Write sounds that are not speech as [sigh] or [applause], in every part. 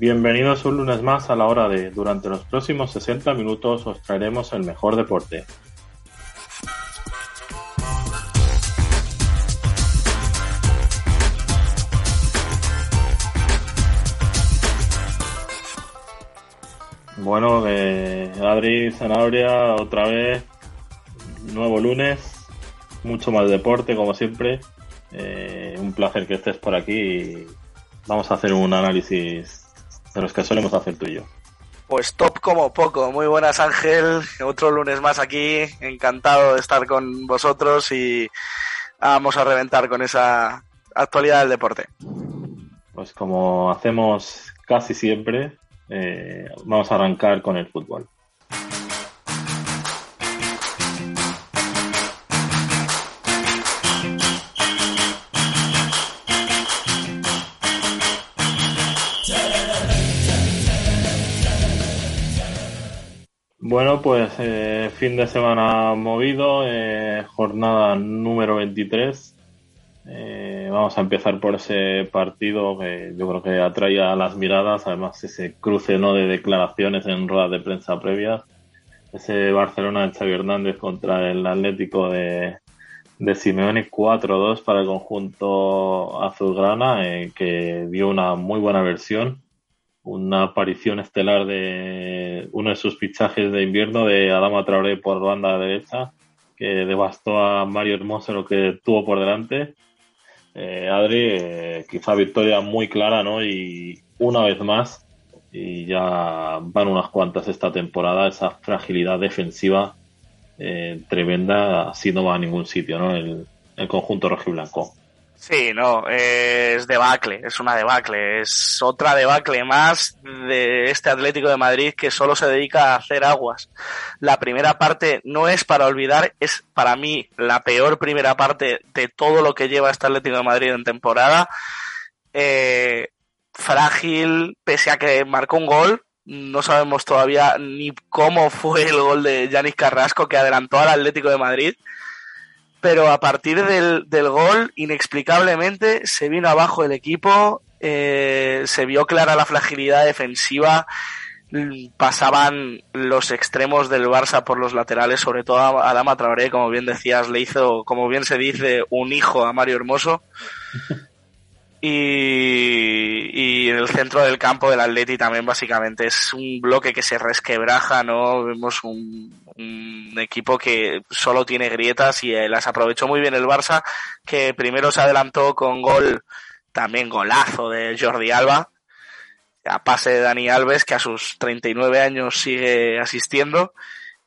Bienvenidos un lunes más a la hora de, durante los próximos 60 minutos os traeremos el mejor deporte. Bueno, eh, Adri Zanabria, otra vez, nuevo lunes, mucho más deporte como siempre. Eh, un placer que estés por aquí y vamos a hacer un análisis de los que solemos hacer tú y yo. Pues top como poco. Muy buenas Ángel, otro lunes más aquí, encantado de estar con vosotros y vamos a reventar con esa actualidad del deporte. Pues como hacemos casi siempre, eh, vamos a arrancar con el fútbol. Bueno, pues eh, fin de semana movido, eh, jornada número 23. Eh, vamos a empezar por ese partido que yo creo que atrae a las miradas, además ese cruce no de declaraciones en ruedas de prensa previas. Ese Barcelona de Xavi Hernández contra el Atlético de, de Simeone 4-2 para el conjunto azulgrana, que dio una muy buena versión una aparición estelar de uno de sus fichajes de invierno de Adama Traoré por banda derecha, que devastó a Mario Hermoso lo que tuvo por delante. Eh, Adri, eh, quizá victoria muy clara, ¿no? Y una vez más, y ya van unas cuantas esta temporada, esa fragilidad defensiva eh, tremenda, así no va a ningún sitio, ¿no? El, el conjunto rojiblanco. Sí, no, es debacle, es una debacle, es otra debacle más de este Atlético de Madrid que solo se dedica a hacer aguas. La primera parte no es para olvidar, es para mí la peor primera parte de todo lo que lleva este Atlético de Madrid en temporada. Eh, frágil, pese a que marcó un gol, no sabemos todavía ni cómo fue el gol de Yanis Carrasco que adelantó al Atlético de Madrid pero a partir del, del gol, inexplicablemente, se vino abajo el equipo, eh, se vio clara la fragilidad defensiva, pasaban los extremos del Barça por los laterales, sobre todo a Adama Traoré, como bien decías, le hizo, como bien se dice, un hijo a Mario Hermoso. [laughs] Y, y, en el centro del campo del Atleti también básicamente es un bloque que se resquebraja, ¿no? Vemos un, un equipo que solo tiene grietas y las aprovechó muy bien el Barça, que primero se adelantó con gol, también golazo de Jordi Alba, a pase de Dani Alves, que a sus 39 años sigue asistiendo.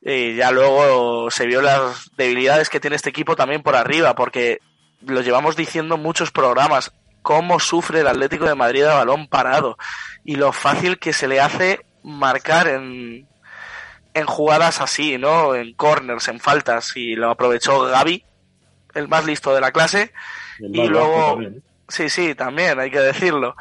Y ya luego se vio las debilidades que tiene este equipo también por arriba, porque lo llevamos diciendo muchos programas cómo sufre el Atlético de Madrid a balón parado y lo fácil que se le hace marcar en, en jugadas así, ¿no? En corners, en faltas y lo aprovechó Gaby, el más listo de la clase. Y luego, ¿eh? sí, sí, también hay que decirlo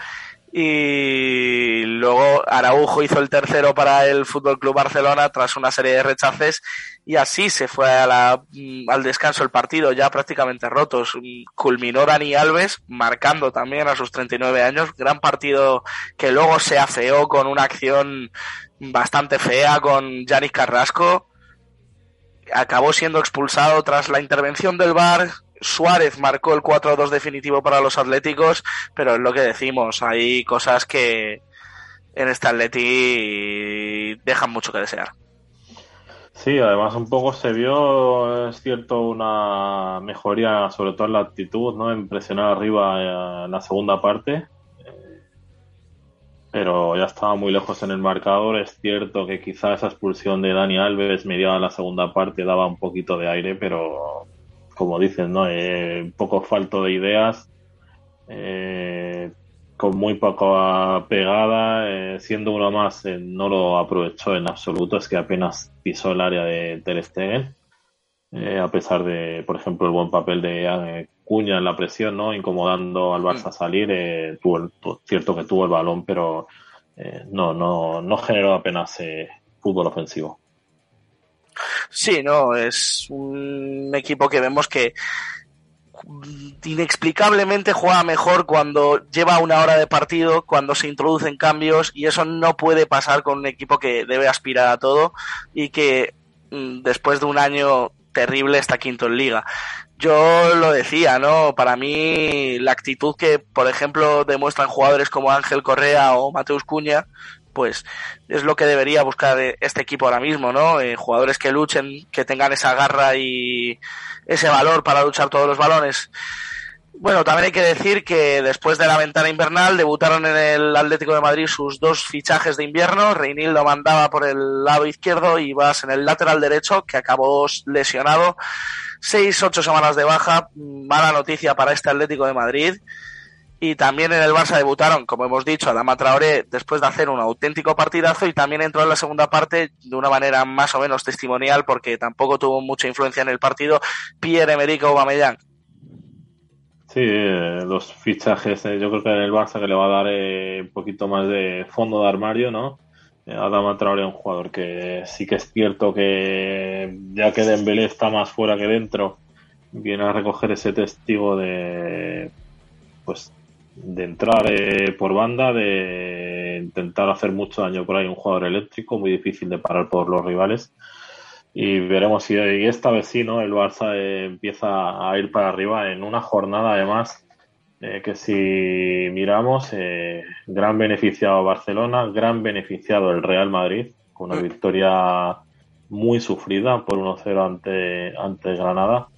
y luego Araujo hizo el tercero para el Fútbol Club Barcelona tras una serie de rechaces y así se fue a la, mm, al descanso el partido ya prácticamente rotos. Culminó Dani Alves marcando también a sus 39 años, gran partido que luego se afeó con una acción bastante fea con Yanis Carrasco. Acabó siendo expulsado tras la intervención del VAR, Suárez marcó el 4-2 definitivo para los Atléticos, pero es lo que decimos, hay cosas que en este Atleti dejan mucho que desear. Sí, además un poco se vio, es cierto, una mejoría, sobre todo en la actitud, ¿no? En presionar arriba en la segunda parte. Pero ya estaba muy lejos en el marcador. Es cierto que quizá esa expulsión de Dani Alves mediada la segunda parte daba un poquito de aire, pero como dicen, ¿no? Eh, un poco falto de ideas, eh, con muy poca pegada, eh, siendo uno más, no lo aprovechó en absoluto, es que apenas pisó el área de Ter Stegen, a pesar de, por ejemplo, el buen papel de Cuña en la presión, ¿no? Incomodando al Barça a salir, tuvo cierto que tuvo el balón, pero no, no, no generó apenas fútbol ofensivo. Sí, no, es un equipo que vemos que inexplicablemente juega mejor cuando lleva una hora de partido, cuando se introducen cambios y eso no puede pasar con un equipo que debe aspirar a todo y que mm, después de un año terrible está quinto en liga. Yo lo decía, ¿no? Para mí la actitud que, por ejemplo, demuestran jugadores como Ángel Correa o Mateus Cuña, pues es lo que debería buscar este equipo ahora mismo, ¿no? Eh, jugadores que luchen, que tengan esa garra y ese valor para luchar todos los balones. Bueno, también hay que decir que después de la ventana invernal debutaron en el Atlético de Madrid sus dos fichajes de invierno. Reinildo mandaba por el lado izquierdo y Vas en el lateral derecho, que acabó lesionado. Seis, ocho semanas de baja. Mala noticia para este Atlético de Madrid. Y también en el Barça debutaron, como hemos dicho, Adama Traoré después de hacer un auténtico partidazo y también entró en la segunda parte de una manera más o menos testimonial porque tampoco tuvo mucha influencia en el partido Pierre-Emerick Aubameyang. Sí, eh, los fichajes, eh, yo creo que en el Barça que le va a dar eh, un poquito más de fondo de armario, ¿no? Adama Traoré un jugador que sí que es cierto que ya que Dembélé está más fuera que dentro, viene a recoger ese testigo de pues de entrar eh, por banda, de intentar hacer mucho daño por ahí un jugador eléctrico, muy difícil de parar por los rivales. Y veremos si esta vez sí, ¿no? El Barça eh, empieza a ir para arriba en una jornada además eh, que si miramos, gran beneficiado Barcelona, gran beneficiado el Real Madrid, con una victoria muy sufrida por 1-0 ante, ante Granada,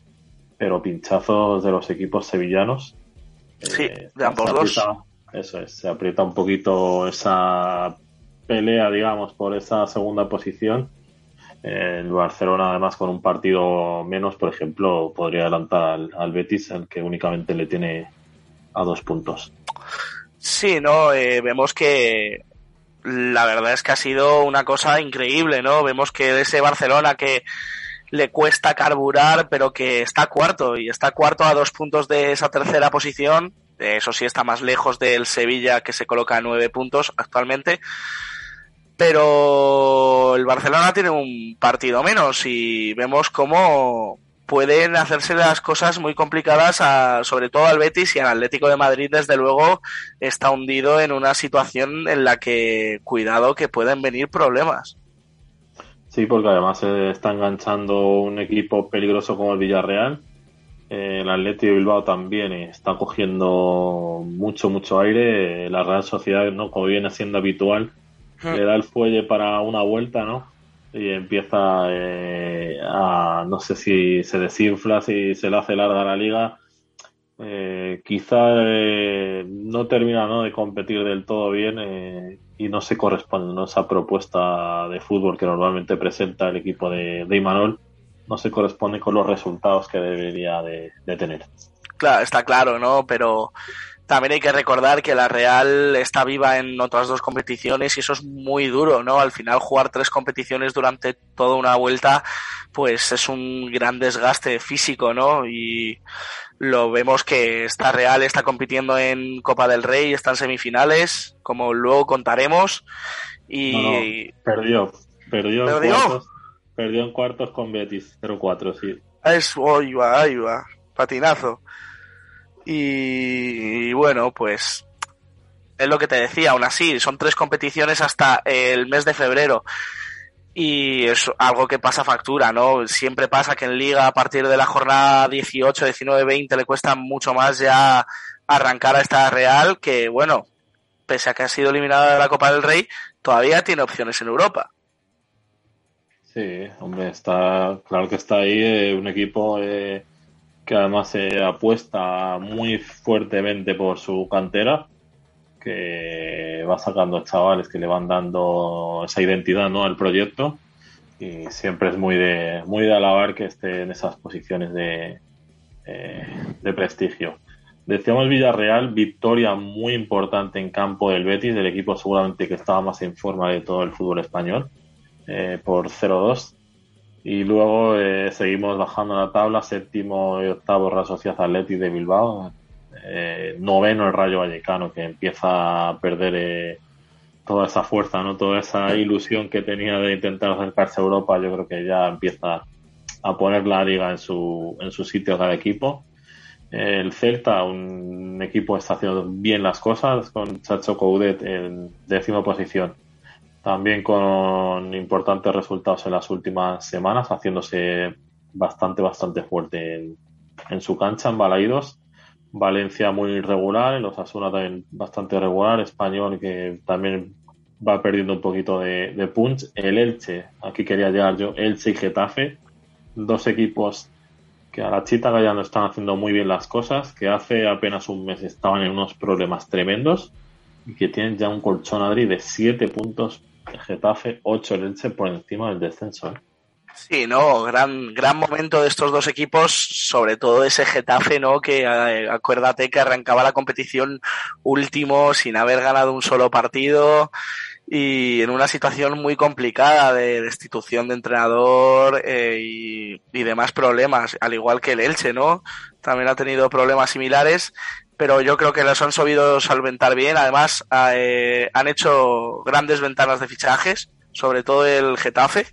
pero pinchazos de los equipos sevillanos Sí, eh, de ambos dos. Eso es, se aprieta un poquito esa pelea, digamos, por esa segunda posición. El Barcelona, además, con un partido menos, por ejemplo, podría adelantar al, Betis, el que únicamente le tiene a dos puntos. Sí, no, eh, vemos que la verdad es que ha sido una cosa increíble, ¿no? Vemos que ese Barcelona que le cuesta carburar, pero que está cuarto y está cuarto a dos puntos de esa tercera posición. Eso sí está más lejos del Sevilla que se coloca a nueve puntos actualmente. Pero el Barcelona tiene un partido menos y vemos cómo pueden hacerse las cosas muy complicadas, sobre todo al Betis y al Atlético de Madrid, desde luego, está hundido en una situación en la que, cuidado, que pueden venir problemas. Sí, porque además se está enganchando un equipo peligroso como el Villarreal. Eh, el Atlético de Bilbao también está cogiendo mucho, mucho aire. La Real Sociedad, ¿no? como viene siendo habitual, le da el fuelle para una vuelta, ¿no? Y empieza eh, a, no sé si se desinfla, si se le hace larga la liga. Eh, quizá no termina ¿no? de competir del todo bien y no se corresponde ¿no? esa propuesta de fútbol que normalmente presenta el equipo de, de Imanol no se corresponde con los resultados que debería de, tener. Claro, está claro, ¿no? Pero también hay que recordar que la Real está viva en otras dos competiciones y eso es muy duro, ¿no? Al final jugar tres competiciones durante toda una vuelta, pues es un gran desgaste físico, ¿no? Y lo vemos que esta Real está compitiendo en Copa del Rey, está en semifinales, como luego contaremos. Y perdió, perdió, En cuartos, perdió en cuartos con Betis 0-4, sí. Es, ahí va, ahí va, patinazo. Y, bueno, pues es lo que te decía, aún así, son tres competiciones hasta el mes de febrero y es algo que pasa factura, ¿no? Siempre pasa que en liga a partir de la jornada 18, 19, 20 le cuesta mucho más ya arrancar a esta Real que, bueno, pese a que ha sido eliminada de la Copa del Rey, todavía tiene opciones en Europa. Sí, hombre, está claro que está ahí eh, un equipo eh, que además se apuesta muy fuertemente por su cantera que va sacando chavales que le van dando esa identidad ¿no? al proyecto y siempre es muy de muy de alabar que esté en esas posiciones de, eh, de prestigio. Decíamos Villarreal, victoria muy importante en campo del Betis, del equipo seguramente que estaba más en forma de todo el fútbol español, eh, por 0-2. Y luego eh, seguimos bajando la tabla, séptimo y octavo Real Sociedad Athletic de Bilbao, eh, noveno el Rayo Vallecano, que empieza a perder eh, toda esa fuerza, no toda esa ilusión que tenía de intentar acercarse a Europa, yo creo que ya empieza a poner la liga en su, en su sitio cada equipo. El Celta, un equipo que está haciendo bien las cosas, con Chacho Coudet en décima posición. También con importantes resultados en las últimas semanas, haciéndose bastante, bastante fuerte en, en su cancha, en Balaidos. Valencia muy irregular, los Asuna también bastante regular, Español que también va perdiendo un poquito de, punch. El Elche, aquí quería llegar yo, Elche y Getafe, dos equipos que a la chita ya no están haciendo muy bien las cosas, que hace apenas un mes estaban en unos problemas tremendos y que tienen ya un colchón Adri de 7 puntos el Getafe, 8 el Elche por encima del descenso. ¿eh? Sí, no, gran, gran momento de estos dos equipos, sobre todo ese Getafe, ¿no? Que eh, acuérdate que arrancaba la competición último sin haber ganado un solo partido y en una situación muy complicada de destitución de entrenador eh, y, y, demás problemas, al igual que el Elche, ¿no? También ha tenido problemas similares, pero yo creo que los han sabido solventar bien. Además, eh, han hecho grandes ventanas de fichajes, sobre todo el Getafe,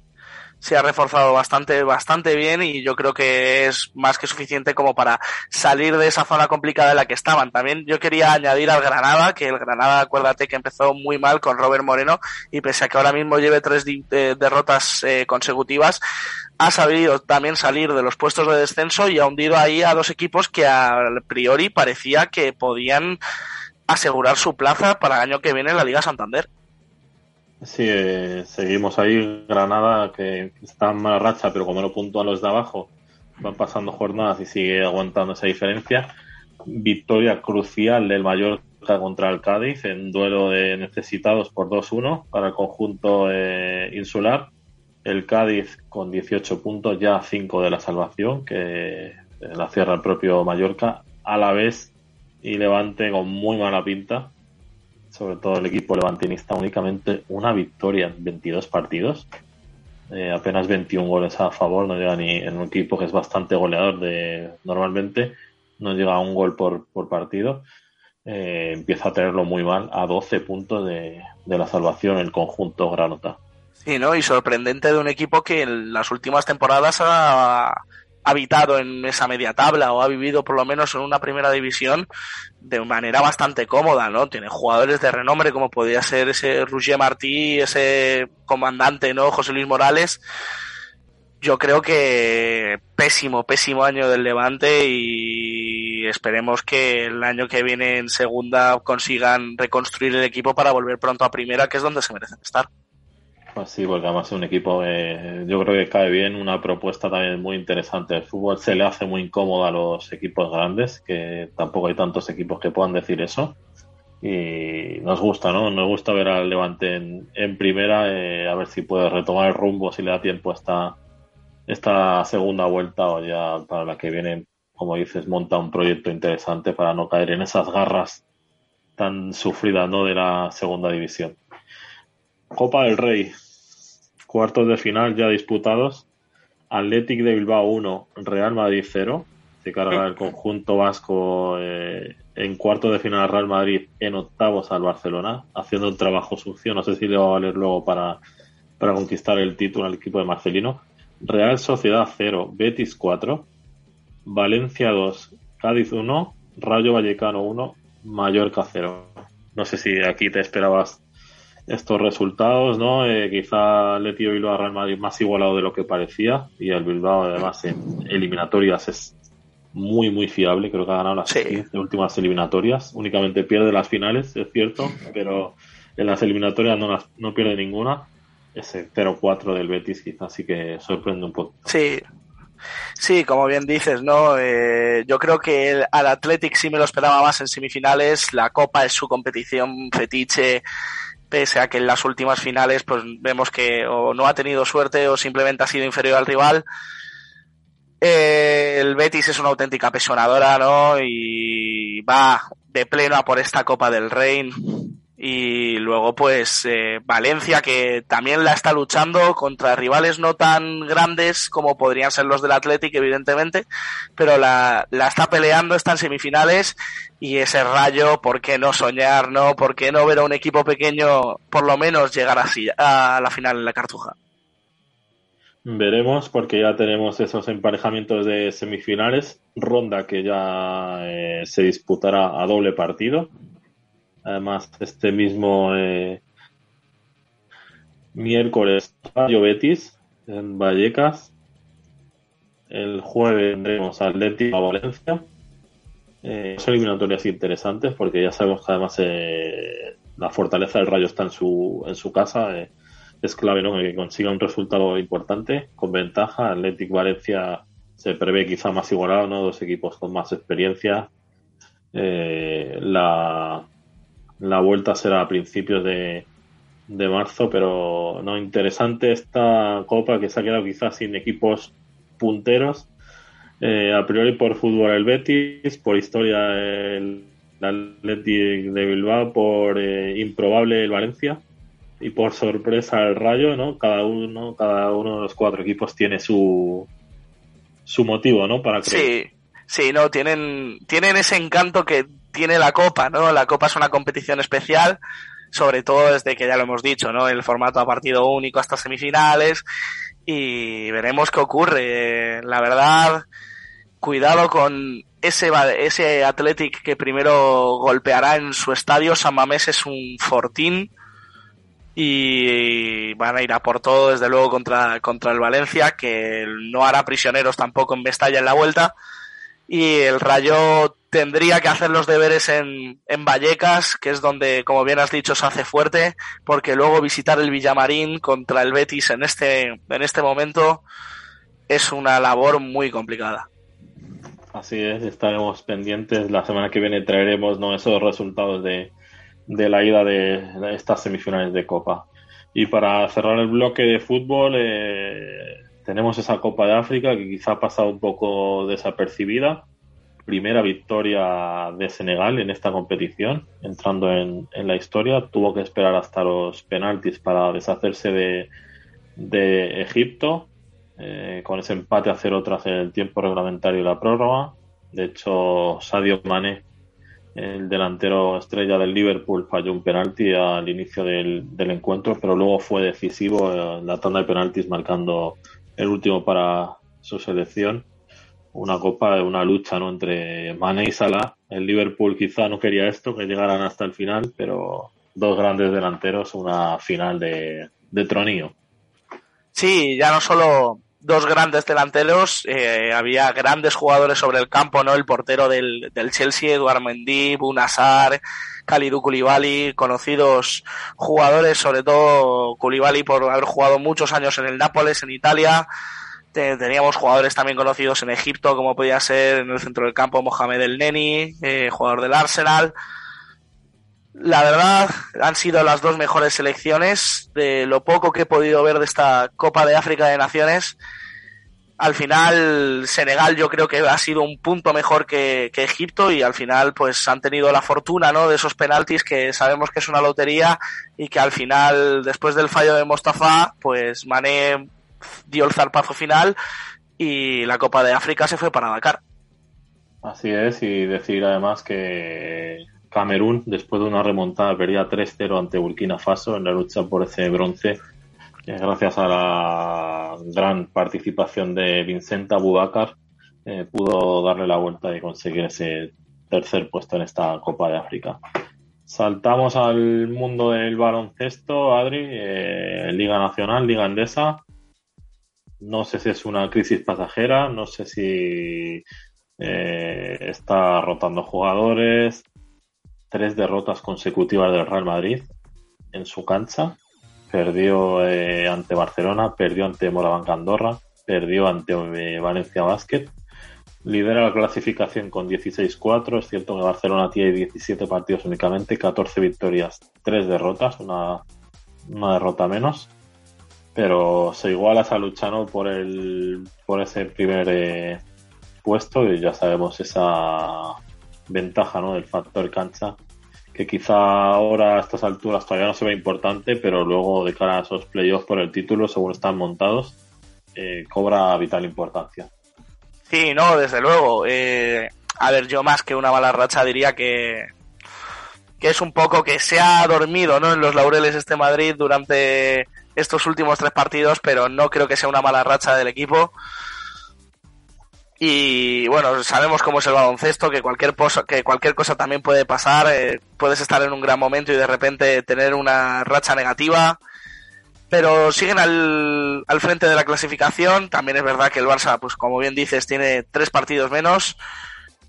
se ha reforzado bastante, bastante bien y yo creo que es más que suficiente como para salir de esa zona complicada en la que estaban. También yo quería añadir al Granada, que el Granada, acuérdate que empezó muy mal con Robert Moreno y pese a que ahora mismo lleve tres derrotas eh, consecutivas, ha sabido también salir de los puestos de descenso y ha hundido ahí a dos equipos que a priori parecía que podían asegurar su plaza para el año que viene en la Liga Santander. Sí, eh, seguimos ahí. Granada, que está en mala racha, pero como no puntúan los de abajo, van pasando jornadas y sigue aguantando esa diferencia. Victoria crucial del Mallorca contra el Cádiz en duelo de necesitados por 2-1 para el conjunto eh, insular. El Cádiz con 18 puntos, ya 5 de la salvación, que eh, la cierra el propio Mallorca. A la vez y Levante con muy mala pinta sobre todo el equipo levantinista, únicamente una victoria en 22 partidos. Eh, apenas 21 goles a favor, no llega ni en un equipo que es bastante goleador de normalmente, no llega a un gol por, por partido. Eh, empieza a tenerlo muy mal a 12 puntos de, de la salvación el conjunto Granota. Sí, ¿no? Y sorprendente de un equipo que en las últimas temporadas ha, habitado en esa media tabla o ha vivido por lo menos en una primera división de manera bastante cómoda, ¿no? Tiene jugadores de renombre como podría ser ese Roger Martí, ese comandante, ¿no? José Luis Morales. Yo creo que pésimo, pésimo año del Levante y esperemos que el año que viene en segunda consigan reconstruir el equipo para volver pronto a primera, que es donde se merecen estar. Sí, porque además es un equipo, eh, yo creo que cae bien, una propuesta también muy interesante. El fútbol se le hace muy incómodo a los equipos grandes, que tampoco hay tantos equipos que puedan decir eso. Y nos gusta, ¿no? Nos gusta ver al Levante en, primera, eh, a ver si puede retomar el rumbo, si le da tiempo esta, esta segunda vuelta o ya para la que viene, como dices, monta un proyecto interesante para no caer en esas garras tan sufridas, ¿no? De la segunda división. Copa del Rey, cuartos de final ya disputados. Athletic de Bilbao 1, Real Madrid 0. Se carga el conjunto vasco eh, en cuartos de final Real Madrid, en octavos al Barcelona, haciendo un trabajo sucio. No sé si le va a valer luego para, para conquistar el título al equipo de Marcelino. Real Sociedad 0, Betis 4, Valencia 2, Cádiz 1, Rayo Vallecano 1, Mallorca 0. No sé si aquí te esperabas estos resultados, ¿no? Eh, quizá Leti Bilbao Real Madrid más igualado de lo que parecía y el Bilbao además en eliminatorias es muy muy fiable, creo que ha ganado las últimas eliminatorias, únicamente pierde las finales, es cierto, pero en las eliminatorias no, las, no pierde ninguna. Ese 0-4 del Betis quizás sí que sorprende un poco. Sí, Sí, como bien dices, ¿no? Eh, yo creo que el, al Athletic sí me lo esperaba más en semifinales. La Copa es su competición fetiche pese a que en las últimas finales pues vemos que o no ha tenido suerte o simplemente ha sido inferior al rival. Eh, el Betis es una auténtica pesonadora, ¿no? Y va de pleno a por esta Copa del Rey y luego pues eh, Valencia que también la está luchando contra rivales no tan grandes como podrían ser los del Athletic evidentemente pero la, la está peleando está en semifinales y ese rayo por qué no soñar no por qué no ver a un equipo pequeño por lo menos llegar así a la final en la cartuja Veremos porque ya tenemos esos emparejamientos de semifinales, ronda que ya eh, se disputará a doble partido. Además, este mismo eh, miércoles Rayo Betis en Vallecas. El jueves tendremos Atlético a Valencia. Eh, son eliminatorias interesantes porque ya sabemos que además eh, la fortaleza del Rayo está en su, en su casa. Eh, es clave ¿no? que consiga un resultado importante con ventaja. Atlético Valencia se prevé quizá más igualado, ¿no? dos equipos con más experiencia. la, la vuelta será a principios de, de marzo, pero no interesante esta copa que se ha quedado quizás sin equipos punteros. Eh, a priori por fútbol el Betis, por historia el Athletic de Bilbao, por eh, improbable el Valencia y por sorpresa el Rayo, ¿no? Cada uno, cada uno de los cuatro equipos tiene su su motivo, ¿no? Para creer. Sí, sí, no tienen tienen ese encanto que tiene la Copa, ¿no? La Copa es una competición especial sobre todo desde que ya lo hemos dicho, ¿no? El formato a partido único hasta semifinales y veremos qué ocurre. La verdad, cuidado con ese, ese Athletic que primero golpeará en su estadio. San Mamés es un fortín y van a ir a por todo, desde luego, contra, contra el Valencia, que no hará prisioneros tampoco en Mestalla en la vuelta. Y el Rayo tendría que hacer los deberes en, en Vallecas, que es donde, como bien has dicho, se hace fuerte, porque luego visitar el Villamarín contra el Betis en este, en este momento es una labor muy complicada. Así es, estaremos pendientes. La semana que viene traeremos ¿no? esos resultados de, de la ida de, estas semifinales de Copa. Y para cerrar el bloque de fútbol, eh, tenemos esa Copa de África que quizá ha pasado un poco desapercibida primera victoria de Senegal en esta competición, entrando en, la historia. Tuvo que esperar hasta los penaltis para deshacerse de, Egipto, eh, con ese empate a cero tras el tiempo reglamentario y la prórroga. De hecho, Sadio Mane, el delantero estrella del Liverpool, falló un penalti al inicio del, del encuentro, pero luego fue decisivo en la tanda de penaltis, marcando el último para su selección una copa, una lucha ¿no? entre Mane y Salah. El Liverpool quizá no quería esto, que llegaran hasta el final, pero dos grandes delanteros, una final de, de tronío. Sí, ya no solo dos grandes delanteros, eh, había grandes jugadores sobre el campo, ¿no? El portero del, del Chelsea, Eduard Mendy, Bunasar, Kalidou Koulibaly, conocidos jugadores, sobre todo Koulibaly por haber jugado muchos años en el Nápoles, en Italia, teníamos jugadores también conocidos en Egipto, como podía ser en el centro del campo Mohamed El Neni, eh, jugador del Arsenal. La verdad, han sido las dos mejores selecciones de lo poco que he podido ver de esta Copa de África de Naciones. Al final, Senegal yo creo que ha sido un punto mejor que, Egipto y al final pues han tenido la fortuna ¿no? de esos penaltis que sabemos que es una lotería y que al final, después del fallo de Mostafa, pues Mané dio el zarpazo final y la Copa de África se fue para Dakar. Así es, y decir además que Camerún, después de una remontada, perdía 3-0 ante Burkina Faso en la lucha por ese bronce, gracias a la gran participación de Vincent Abubakar, eh, pudo darle la vuelta y conseguir ese tercer puesto en esta Copa de África. Saltamos al mundo del baloncesto, Adri, eh, Liga Nacional, Liga Andesa. No sé si es una crisis pasajera, no sé si eh, está rotando jugadores. Tres derrotas consecutivas del Real Madrid en su cancha. Perdió eh, ante Barcelona, perdió ante Morabanca Andorra, perdió ante eh, Valencia Basket. Lidera la clasificación con 16-4. Es cierto que Barcelona tiene 17 partidos únicamente, 14 victorias, 3 derrotas, una, una derrota menos pero se iguala esa lucha ¿no? por el por ese primer eh, puesto y ya sabemos esa ventaja ¿no? del factor cancha que quizá ahora a estas alturas todavía no se ve importante pero luego de cara a esos playoffs por el título según están montados eh, cobra vital importancia sí no desde luego eh, a ver yo más que una mala racha diría que que es un poco que se ha dormido ¿no? en los laureles este Madrid durante estos últimos tres partidos, pero no creo que sea una mala racha del equipo. Y bueno, sabemos cómo es el baloncesto, que cualquier, que cualquier cosa también puede pasar. Eh, puedes estar en un gran momento y de repente tener una racha negativa. Pero siguen al, al frente de la clasificación. También es verdad que el Barça, pues como bien dices, tiene tres partidos menos.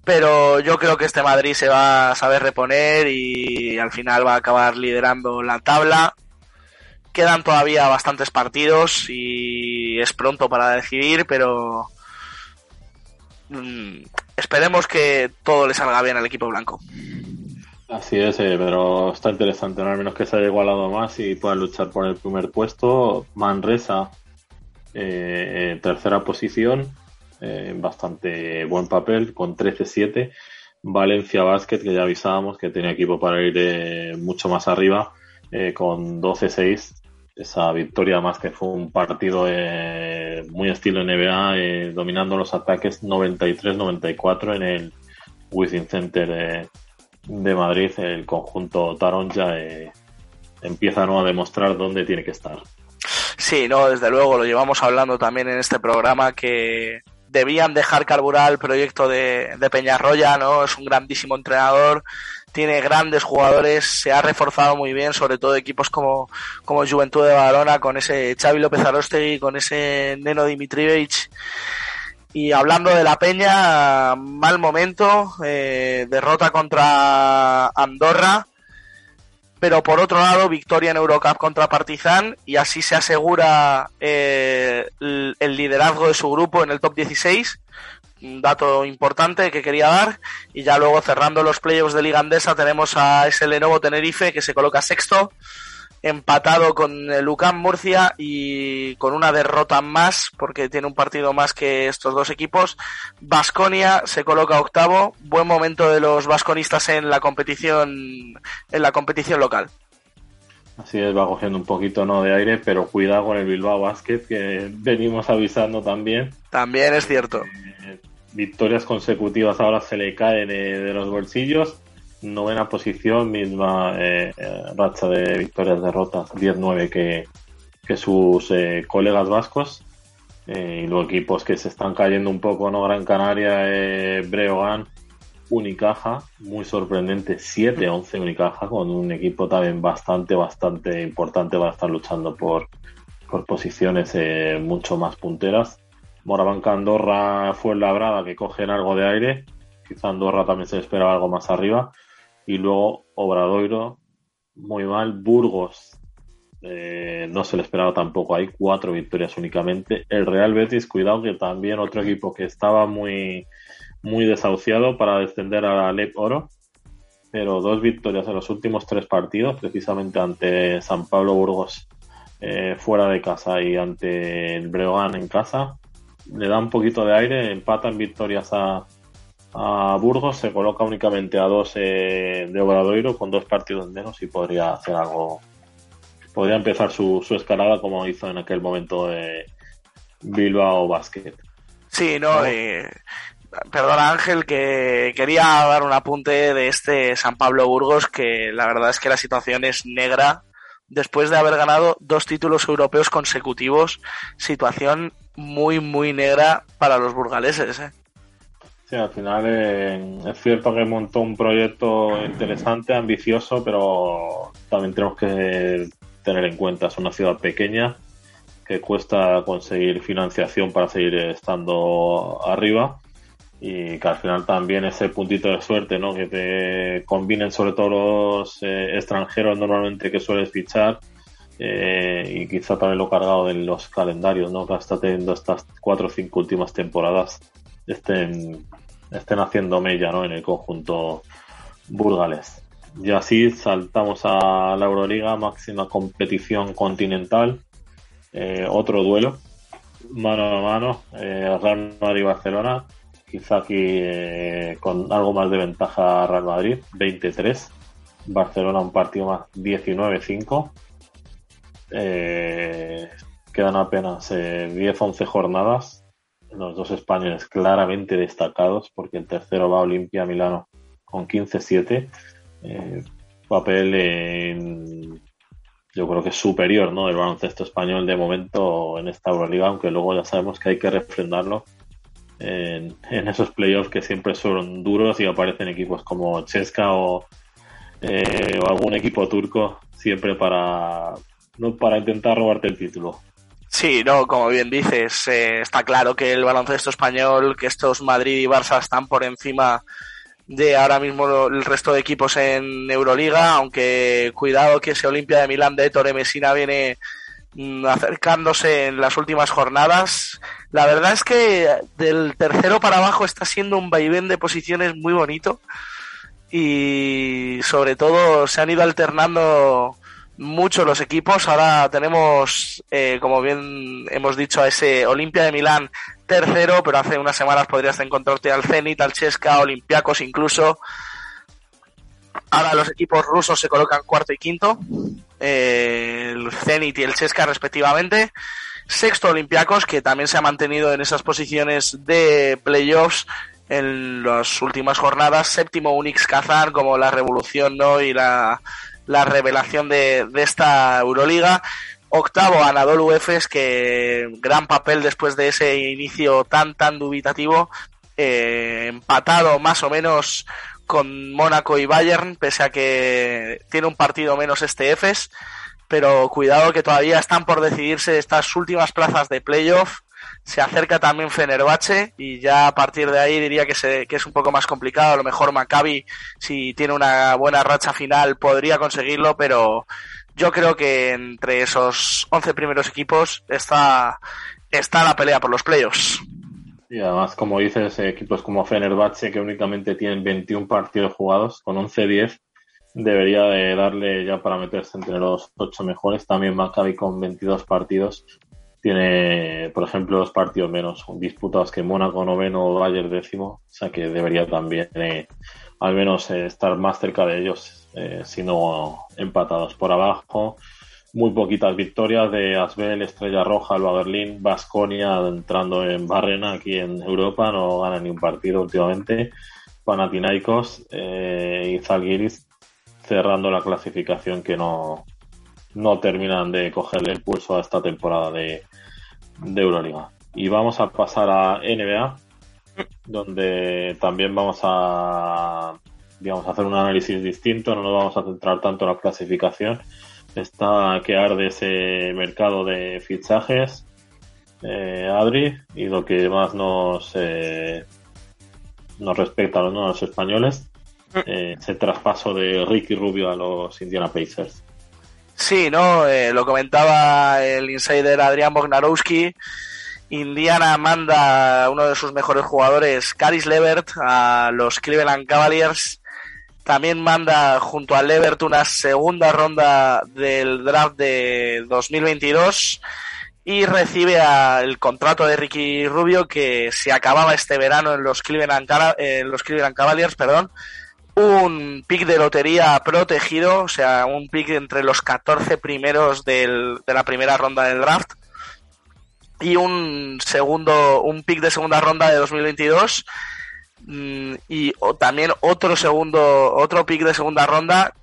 Pero yo creo que este Madrid se va a saber reponer y al final va a acabar liderando la tabla. Quedan todavía bastantes partidos y es pronto para decidir, pero Mm, esperemos que todo le salga bien al equipo blanco. Así es, eh, pero está interesante, al menos que se haya igualado más y pueda luchar por el primer puesto. Manresa, eh, tercera posición, eh, bastante buen papel, con 13-7. Valencia Basket, que ya avisábamos que tenía equipo para ir mucho más arriba, con 12-6 esa victoria más que fue un partido eh, muy estilo NBA, eh, dominando los ataques 93-94 en el Within Center de Madrid. El conjunto Taronja eh, empieza ¿no? a demostrar dónde tiene que estar. Sí, no, desde luego, lo llevamos hablando también en este programa que debían dejar carburar el proyecto de, de Peñarroya, ¿no? Es un grandísimo entrenador, tiene grandes jugadores, se ha reforzado muy bien, sobre todo equipos como, como Juventud de Badalona, con ese Xavi López Arostegui, con ese Neno Dimitrievich. Y hablando de la Peña, mal momento, eh, derrota contra Andorra, pero por otro lado, victoria en Eurocup contra Partizan y así se asegura eh, el liderazgo de su grupo en el top 16 un dato importante que quería dar. Y ya luego cerrando los playoffs de Liga Andesa tenemos a ese Lenovo Tenerife que se coloca sexto, empatado con el UCAM Murcia y con una derrota más porque tiene un partido más que estos dos equipos. Vasconia se coloca octavo, buen momento de los vasconistas en la competición en la competición local. Así es, va cogiendo un poquito no de aire, pero cuidado con el Bilbao Basket que venimos avisando también. También es cierto. Eh, victorias consecutivas ahora se le caen de, los bolsillos. Novena posición, misma eh, eh, racha de victorias, derrotas, 10-9 que, que sus eh, colegas vascos. y los equipos que se están cayendo un poco, ¿no? Gran Canaria, Breogán, Unicaja, muy sorprendente, 7-11 Unicaja, con un equipo también bastante, bastante importante para estar luchando por, por posiciones mucho más punteras. Morabanca, Andorra, fue labrada que cogen algo de aire. Quizá Andorra también se esperaba algo más arriba. Y luego Obradoiro, muy mal. Burgos, eh, no se le esperaba tampoco. Hay cuatro victorias únicamente. El Real Betis, cuidado que también otro equipo que estaba muy, muy desahuciado para descender a la Lep Oro. Pero dos victorias en los últimos tres partidos, precisamente ante San Pablo Burgos eh, fuera de casa y ante el Breogán en casa le da un poquito de aire, empata en victorias a, a Burgos, se coloca únicamente a dos eh, de Obradoiro con dos partidos menos y podría hacer algo, podría empezar su, su escalada como hizo en aquel momento de Bilbao Basket. Sí, no, eh, perdona Ángel, que quería dar un apunte de este San Pablo Burgos, que la verdad es que la situación es negra después de haber ganado dos títulos europeos consecutivos, situación muy, muy negra para los burgaleses. ¿eh? Sí, al final eh, es cierto que montó un proyecto interesante, ambicioso, pero también tenemos que tener en cuenta, es una ciudad pequeña que cuesta conseguir financiación para seguir estando arriba y que al final también ese puntito de suerte, ¿no? Que te combinen sobre todo los eh, extranjeros normalmente que sueles fichar eh, y quizá también lo cargado de los calendarios, ¿no? Que está teniendo estas cuatro o cinco últimas temporadas estén, estén haciendo mella, ¿no? En el conjunto burgales. Y así saltamos a la Euroliga, máxima competición continental. Eh, otro duelo, mano a mano, eh, Real Madrid-Barcelona. Quizá aquí con algo más de ventaja Real Madrid, 23. Barcelona un partido más 19-5 eh, quedan apenas eh, 10-11 jornadas. Los dos españoles claramente destacados, porque el tercero va a Olimpia Milano con 15-7. Eh, papel yo creo que superior, ¿no? El baloncesto español de momento en esta Euroliga, aunque luego ya sabemos que hay que refrendarlo en, esos playoffs que siempre son duros y aparecen equipos como Chesca o, eh, o algún equipo turco siempre para no para intentar robarte el título. Sí, no, como bien dices, eh, está claro que el baloncesto español, que estos Madrid y Barça están por encima de ahora mismo el resto de equipos en Euroliga, aunque cuidado que ese Olimpia de Milán de Torre Messina viene mm, acercándose en las últimas jornadas. La verdad es que del tercero para abajo está siendo un vaivén de posiciones muy bonito y sobre todo se han ido alternando mucho los equipos. Ahora tenemos, eh, como bien hemos dicho, a ese Olimpia de Milán tercero, pero hace unas semanas podrías encontrarte al Zenit, al Chesca, Olympiacos incluso. Ahora los equipos rusos se colocan cuarto y quinto, eh, el Zenit y el Chesca respectivamente. Sexto Olympiacos, que también se ha mantenido en esas posiciones de playoffs en las últimas jornadas. Séptimo Unix Kazan, como la revolución ¿no? y la la revelación de, esta Euroliga. Octavo, Anadolu Efes, que gran papel después de ese inicio tan, tan dubitativo. Eh, empatado más o menos con Mónaco y Bayern, pese a que tiene un partido menos este Efes. Pero cuidado que todavía están por decidirse estas últimas plazas de playoff se acerca también Fenerbahce y ya a partir de ahí diría que, se, que es un poco más complicado. A lo mejor Maccabi, si tiene una buena racha final, podría conseguirlo, pero yo creo que entre esos 11 primeros equipos está, está la pelea por los playoffs. Y además, como dices, equipos como Fenerbahce, que únicamente tienen 21 partidos jugados, con 11-10, debería de darle ya para meterse entre los 8 mejores. También Maccabi con 22 partidos tiene, por ejemplo, los partidos menos disputados que Mónaco noveno o Bayern décimo, o sea que debería también eh, al menos eh, estar más cerca de ellos, eh, si no empatados por abajo. Muy poquitas victorias de Asbel, Estrella Roja, Alba Berlín, Basconia entrando en Barrena aquí en Europa, no gana ni un partido últimamente. Panathinaikos y Zalgiris cerrando la clasificación que no, no terminan de cogerle el pulso a esta temporada de, de Euroliga. Y vamos a pasar a NBA, donde también vamos a, digamos, hacer un análisis distinto, no nos vamos a centrar tanto en la clasificación. Está que arde ese mercado de fichajes, eh, Adri, y lo que más nos, eh, nos respecta a los, españoles, eh, ese traspaso de Ricky Rubio a los Indiana Pacers. Sí, ¿no? Eh, lo comentaba el insider Adrián Bognarowski. Indiana manda a uno de sus mejores jugadores, Caris Levert, a los Cleveland Cavaliers. También manda junto a Levert una segunda ronda del draft de 2022 y recibe el contrato de Ricky Rubio que se acababa este verano en los Cleveland, en los Cleveland Cavaliers, perdón, un pick de lotería protegido, o sea, un pick entre los 14 primeros del, de la primera ronda del draft y un segundo, un pick de segunda ronda de 2022 mm, y también otro segundo, otro pick de segunda ronda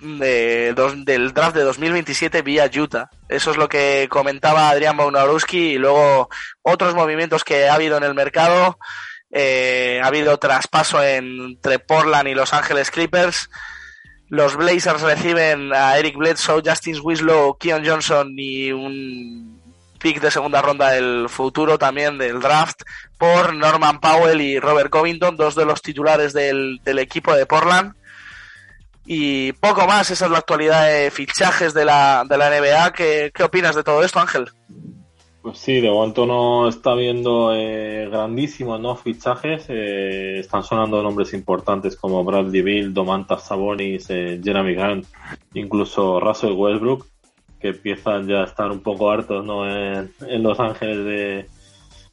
de, del draft de 2027 vía Utah. Eso es lo que comentaba Adrián Maunarowski y luego otros movimientos que ha habido en el mercado. Eh, ha habido traspaso entre Portland y Los Ángeles Clippers. Los Blazers reciben a Eric Bledsoe, Justin Winslow, Keon Johnson y un pick de segunda ronda del futuro también del draft por Norman Powell y Robert Covington, dos de los titulares del, equipo de Portland. Y poco más, esa es la actualidad de fichajes de la, de la NBA. ¿Qué, ¿Qué opinas de todo esto, Ángel? Pues sí, de momento no está viendo eh, grandísimos fichajes. Eh, están sonando nombres importantes como Bradley Bill, Domantas Sabonis, eh, Jeremy Grant, incluso Russell Westbrook, que empiezan ya a estar un poco hartos en, Los Ángeles de,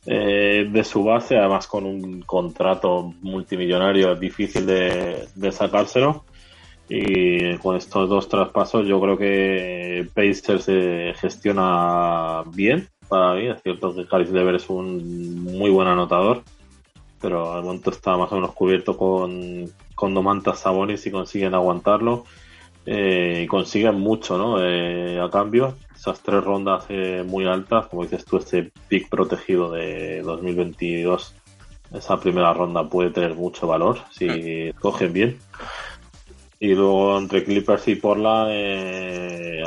eh, de su base, además con un contrato multimillonario difícil de, de sacárselo. Y con estos dos traspasos yo creo que Pacers se gestiona bien para mí. Es cierto que Caris Lever es un muy buen anotador, pero al momento está más o menos cubierto con, con Domantas Sabonis y consiguen aguantarlo. eh, y consiguen mucho, ¿no? Eh, a cambio, esas tres rondas eh, muy altas, como dices tú, este pick protegido de 2022, esa primera ronda puede tener mucho valor si mm. cogen bien. Y luego entre Clippers y Portland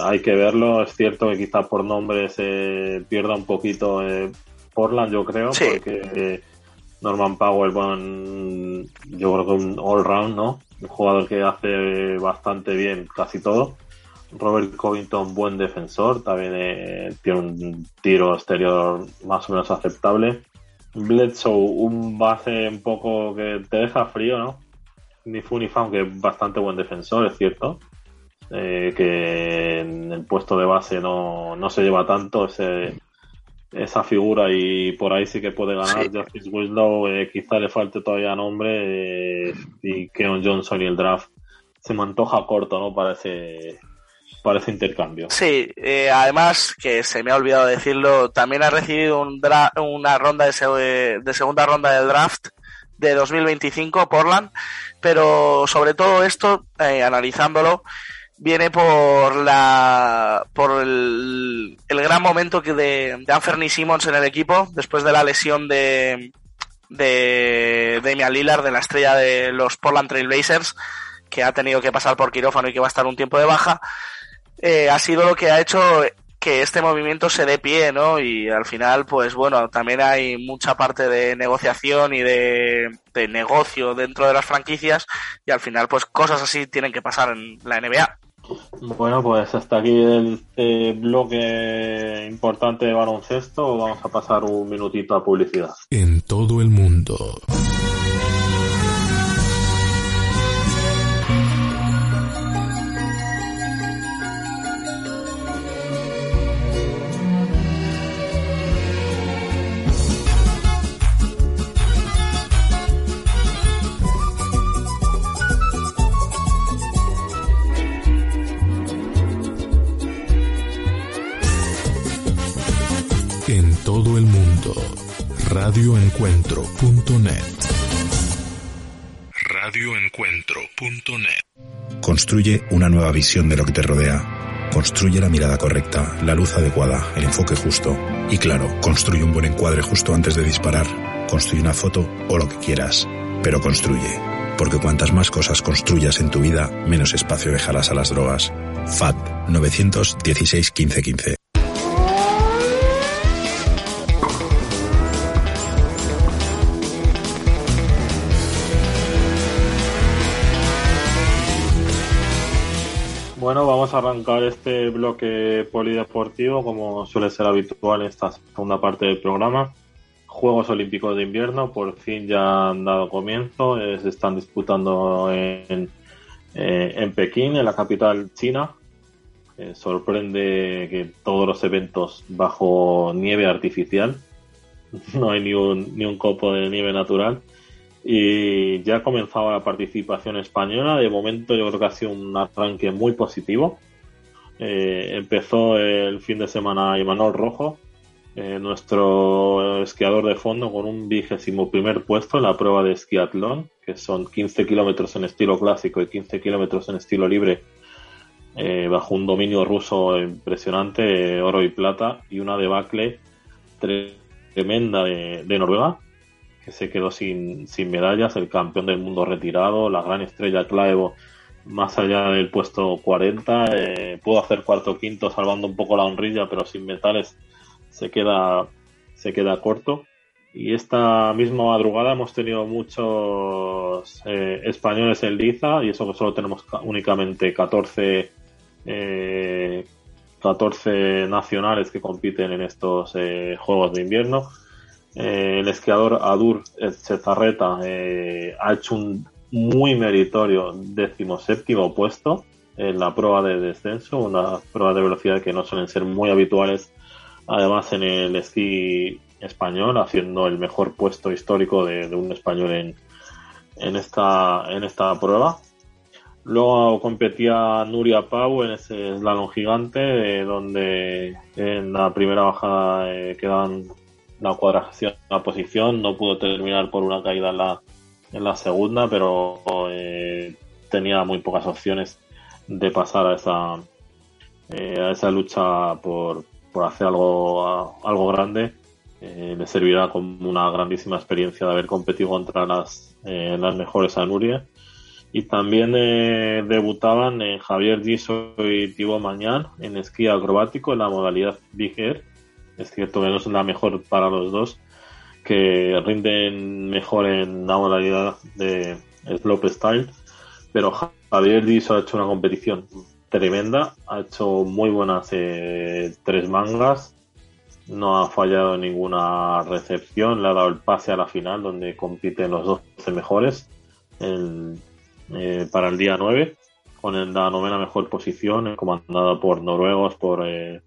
hay que verlo. Es cierto que quizá por nombre se pierda un poquito Portland, yo creo, porque Norman Powell, bueno, yo creo que un all-round, ¿no? Un jugador que hace bastante bien casi todo. Robert Covington, buen defensor, también eh, tiene un tiro exterior más o menos aceptable. Bledsoe, un base un poco que te deja frío, ¿no? Ni fu ni fa, aunque bastante buen defensor, es cierto. Eh, que en el puesto de base no, no se lleva tanto ese esa figura y por ahí sí que puede ganar Justice Winslow. Eh, quizá le falte todavía nombre eh, y Keon Johnson y el draft se me antoja corto, ¿no? Para ese, para ese intercambio. Sí, además, que se me ha olvidado decirlo, también ha recibido un una ronda de, de segunda ronda del draft de 2025, Portland, pero sobre todo esto, analizándolo, viene por la por el, el gran momento que de, de Simmons en el equipo después de la lesión de de Damian Lillard de la estrella de los Portland Trail Blazers que ha tenido que pasar por quirófano y que va a estar un tiempo de baja eh, ha sido lo que ha hecho que este movimiento se dé pie, ¿no? Y al final, pues bueno, también hay mucha parte de negociación y de, de negocio dentro de las franquicias y al final, pues cosas así tienen que pasar en la NBA. Bueno, pues hasta aquí el eh, bloque importante de baloncesto. Vamos a pasar un minutito a publicidad. En todo el mundo. Radioencuentro.net. Radioencuentro.net. Construye una nueva visión de lo que te rodea. Construye la mirada correcta, la luz adecuada, el enfoque justo. Y claro, construye un buen encuadre justo antes de disparar. Construye una foto o lo que quieras. Pero construye. Porque cuantas más cosas construyas en tu vida, menos espacio dejarás a las drogas. FAT 916 1515. Vamos a arrancar este bloque polideportivo como suele ser habitual en esta segunda parte del programa. Juegos Olímpicos de Invierno por fin ya han dado comienzo, se están disputando en, eh, en Pekín, en la capital china. Eh, sorprende que todos los eventos bajo nieve artificial, [laughs] no hay ni un, ni un copo de nieve natural y ya ha comenzado la participación española. De momento yo creo que ha sido un arranque muy positivo. Eh, empezó el fin de semana Imanol Rojo, eh, nuestro esquiador de fondo, con un vigésimo primer puesto en la prueba de esquiatlón, que son 15 kilómetros en estilo clásico y 15 kilómetros en estilo libre, eh, bajo un dominio ruso impresionante, oro y plata, y una debacle tremenda de Noruega, se quedó sin, sin medallas, el campeón del mundo retirado, la gran estrella Claevo más allá del puesto 40, eh, pudo hacer cuarto quinto salvando un poco la honrilla, pero sin metales se queda, se queda corto. Y esta misma madrugada hemos tenido muchos eh, españoles en Liza, y eso que solo tenemos únicamente 14, 14 eh, nacionales que compiten en estos Juegos de Invierno. Eh, el esquiador Adur Cezarreta eh, ha hecho un muy meritorio séptimo puesto en la prueba de descenso, una prueba de velocidad que no suelen ser muy habituales, además en el esquí español, haciendo el mejor puesto histórico de, un español en, en, esta, en esta prueba. Luego competía Nuria Pau en ese slalom gigante, eh, donde en la primera bajada quedan la cuadración, la posición, no pudo terminar por una caída en la, en la segunda, pero eh, tenía muy pocas opciones de pasar a esa, eh, a esa lucha por, por hacer algo, algo grande. Eh, le servirá como una grandísima experiencia de haber competido contra las, eh, las mejores Anuria. Y también debutaban Javier Giso y Thibaut Mañán en esquí acrobático en la modalidad Big Air. Es cierto que no es la mejor para los dos, que rinden mejor en la modalidad de slope style, pero Javier Giso ha hecho una competición tremenda, ha hecho muy buenas eh, tres mangas, no ha fallado ninguna recepción, le ha dado el pase a la final donde compiten los 12 mejores eh, para el día 9 con la novena mejor posición, comandada por noruegos, por eh,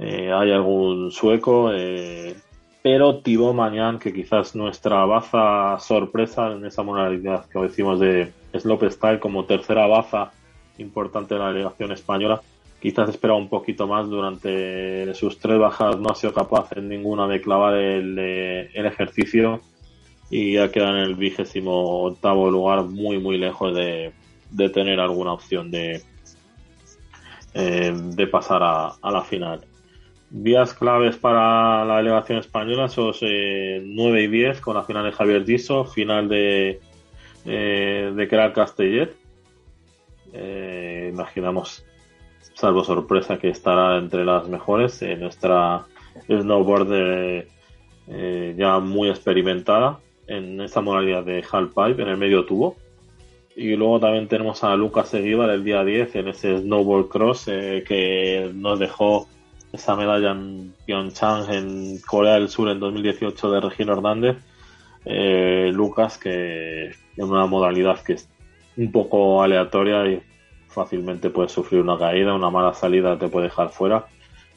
eh, hay algún sueco, eh, pero Thibaut Mañán, que quizás nuestra baza sorpresa en esa modalidad que decimos de slope style como tercera baza importante de la delegación española, quizás esperaba un poquito más durante sus tres bajas, no ha sido capaz en ninguna de clavar el, eh, el ejercicio y ya queda en el vigésimo octavo lugar, muy muy lejos de, tener alguna opción de, eh, de pasar a, la final. Días claves para la delegación española, esos eh, 9 y 10 con la final de Javier Giso, final de, eh, de Castellet. Eh, imaginamos, salvo sorpresa, que estará entre las mejores. en nuestra snowboard ya muy experimentada en esta modalidad de halfpipe en el medio tubo. Y luego también tenemos a Lucas Seguiva el día 10 en ese snowboard cross eh, que nos dejó esa medalla en Pyeongchang en Corea del Sur en 2018 de Regina Hernández. Eh, Lucas que en una modalidad que es un poco aleatoria y fácilmente puede sufrir una caída, una mala salida te puede dejar fuera.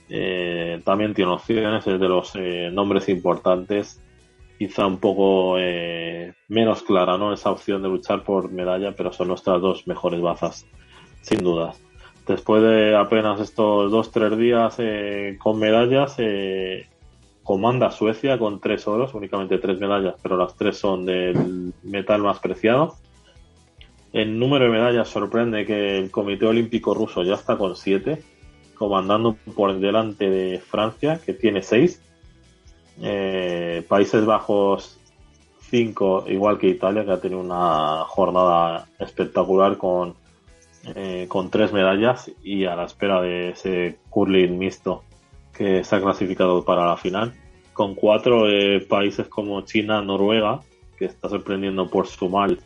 Eh, también tiene opciones, es de los eh, nombres importantes quizá un poco eh, menos clara, ¿no? Esa opción de luchar por medalla, pero son nuestras dos mejores bazas, sin dudas. Después de apenas estos dos, tres días eh, con medallas, eh, comanda Suecia con tres oros, únicamente tres medallas, pero las tres son del metal más preciado. El número de medallas sorprende que el Comité Olímpico Ruso ya está con siete, comandando por delante de Francia, que tiene seis eh, Países Bajos 5, igual que Italia, que ha tenido una jornada espectacular con, eh, con tres medallas y a la espera de ese curling mixto que ha clasificado para la final. Con cuatro eh, países como China, Noruega, que está sorprendiendo por su mal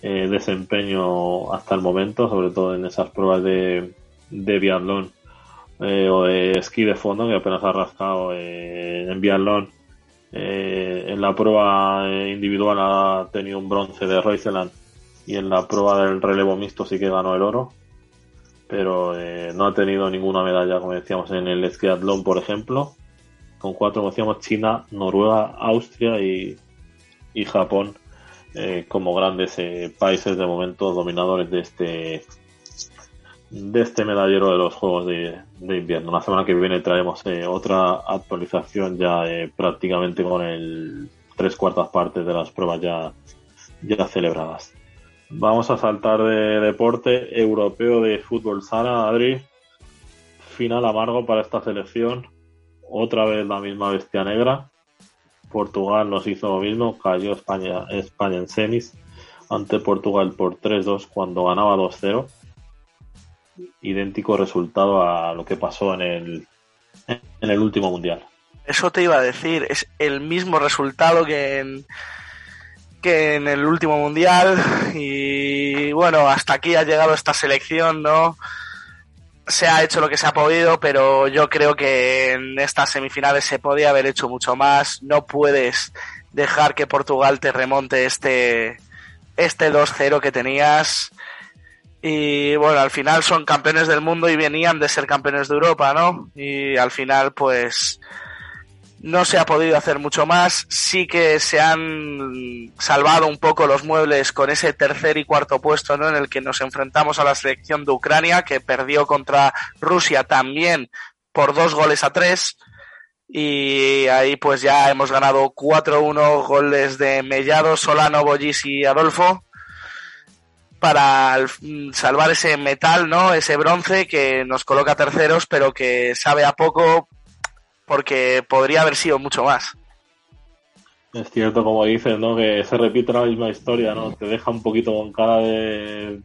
eh, desempeño hasta el momento, sobre todo en esas pruebas de, de biatlón o de esquí de fondo, que apenas ha rascado en biatlón. En la prueba individual ha tenido un bronce de Reuseland y en la prueba del relevo mixto sí que ganó el oro, pero eh, no ha tenido ninguna medalla, como decíamos, en el esquiatlón, por ejemplo. Con cuatro, como decíamos, China, Noruega, Austria y, y Japón eh, como grandes países de momento dominadores de este de este medallero de los Juegos de, Invierno. La semana que viene traemos eh, otra actualización ya eh, prácticamente con el tres cuartas partes de las pruebas ya, ya celebradas. Vamos a saltar de deporte europeo de fútbol sala, Adri. Final amargo para esta selección. Otra vez la misma bestia negra. Portugal nos hizo lo mismo, cayó España, España en semis ante Portugal por 3-2 cuando ganaba 2-0 idéntico resultado a lo que pasó en el, en el último mundial. Eso te iba a decir, es el mismo resultado que en, en el último mundial y bueno, hasta aquí ha llegado esta selección, ¿no? Se ha hecho lo que se ha podido, pero yo creo que en estas semifinales se podía haber hecho mucho más. No puedes dejar que Portugal te remonte este, este 2-0 que tenías y bueno, al final son campeones del mundo y venían de ser campeones de Europa, ¿no? Y al final, pues, no se ha podido hacer mucho más. Sí que se han salvado un poco los muebles con ese tercer y cuarto puesto, ¿no? En el que nos enfrentamos a la selección de Ucrania, que perdió contra Rusia también por dos goles a tres. Y ahí pues ya hemos ganado 4-1 goles de Mellado, Solano, Bollis y Adolfo para mm, salvar ese metal, ¿no? Ese bronce que nos coloca terceros, pero que sabe a poco porque podría haber sido mucho más. Es cierto, como dices, ¿no? Que se repite la misma historia, ¿no? Te deja un poquito con cara de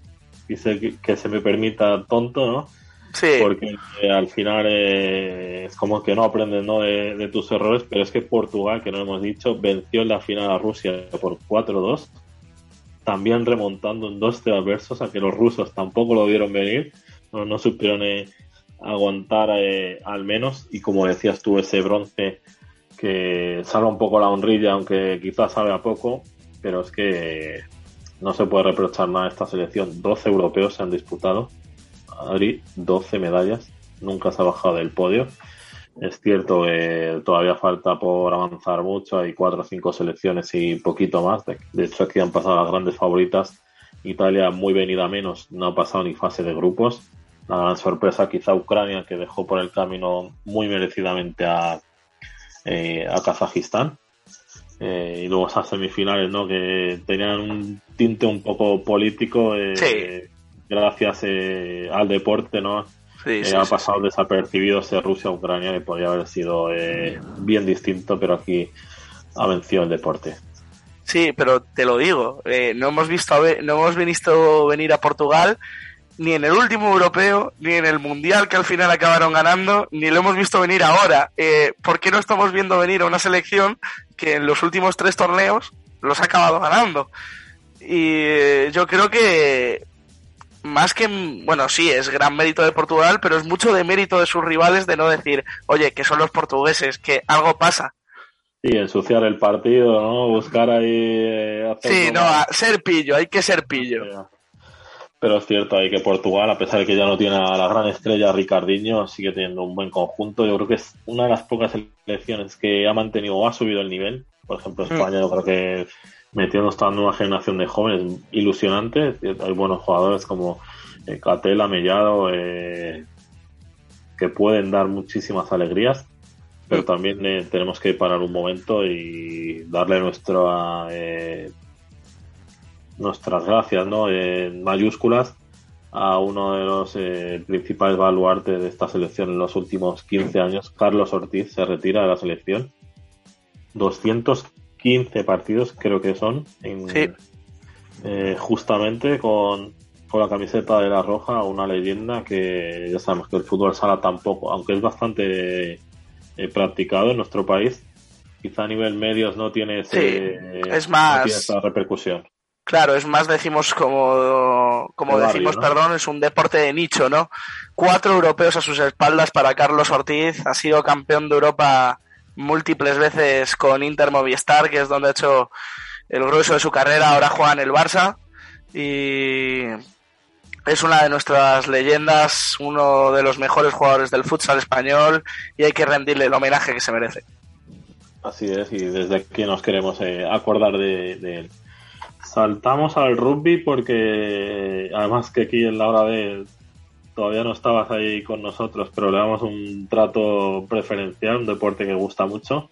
que se me permita tonto, ¿no? Sí. Porque eh, al final eh, es como que no aprendes ¿no? De, de, tus errores, pero es que Portugal, que no hemos dicho, venció en la final a Rusia por 4-2 también remontando en dos adversos, a que los rusos tampoco lo vieron venir, no, no supieron eh, aguantar eh, al menos, y como decías tú, ese bronce que salva un poco la honrilla, aunque quizás sabe a poco, pero es que no se puede reprochar nada a esta selección. 12 europeos se han disputado, Adri, 12 medallas, nunca se ha bajado del podio es cierto que todavía falta por avanzar mucho, hay cuatro o cinco selecciones y poquito más. De hecho, aquí han pasado las grandes favoritas. Italia muy venida menos, no ha pasado ni fase de grupos. La gran sorpresa quizá Ucrania, que dejó por el camino muy merecidamente a, eh, a Kazajistán. Eh, y luego esas semifinales, ¿no? Que tenían un tinte un poco político, eh, gracias al deporte, ¿no? Sí, ha pasado desapercibido ese Rusia-Ucrania que podría haber sido eh, bien distinto, pero aquí ha vencido el deporte. Sí, pero te lo digo, eh, no hemos visto no hemos visto venir a Portugal ni en el último europeo, ni en el mundial que al final acabaron ganando, ni lo hemos visto venir ahora. Eh, ¿Por qué no estamos viendo venir a una selección que en los últimos tres torneos los ha acabado ganando? Y yo creo que más que, bueno, sí, es gran mérito de Portugal, pero es mucho de mérito de sus rivales de no decir, oye, que son los portugueses, que algo pasa. Sí, ensuciar el partido, ¿no? Buscar ahí... Eh, sí, no, ser pillo, hay que ser pillo. Pero es cierto, hay que Portugal, a pesar de que ya no tiene a la gran estrella Ricardiño, sigue teniendo un buen conjunto. Yo creo que es una de las pocas selecciones que ha mantenido o ha subido el nivel. Por ejemplo, mm. España, yo creo que metiendo esta nueva generación de jóvenes ilusionantes. Hay buenos jugadores como eh, Catela, Mellado, eh, que pueden dar muchísimas alegrías, pero también eh, tenemos que parar un momento y darle nuestra, eh, nuestras gracias ¿no? en mayúsculas a uno de los principales baluartes de esta selección en los últimos 15 años. Carlos Ortiz se retira de la selección. 200 15 partidos, creo que son, eh, justamente con, con la camiseta de la Roja, una leyenda que ya sabemos que el fútbol sala tampoco, aunque es bastante eh, practicado en nuestro país, quizá a nivel medios no tiene, ese, es más, esa repercusión. Claro, es más, decimos como, como decimos, perdón, es un deporte de nicho, ¿no? Cuatro europeos a sus espaldas para Carlos Ortiz, ha sido campeón de Europa múltiples veces con Inter Movistar, que es donde ha hecho el grueso de su carrera, ahora juega en el Barça y es una de nuestras leyendas, uno de los mejores jugadores del futsal español y hay que rendirle el homenaje que se merece. Así es, y desde aquí nos queremos eh, acordar de, de, él. Saltamos al rugby porque además que aquí en la hora de todavía no estabas ahí con nosotros, pero le damos un trato preferencial, un deporte que gusta mucho.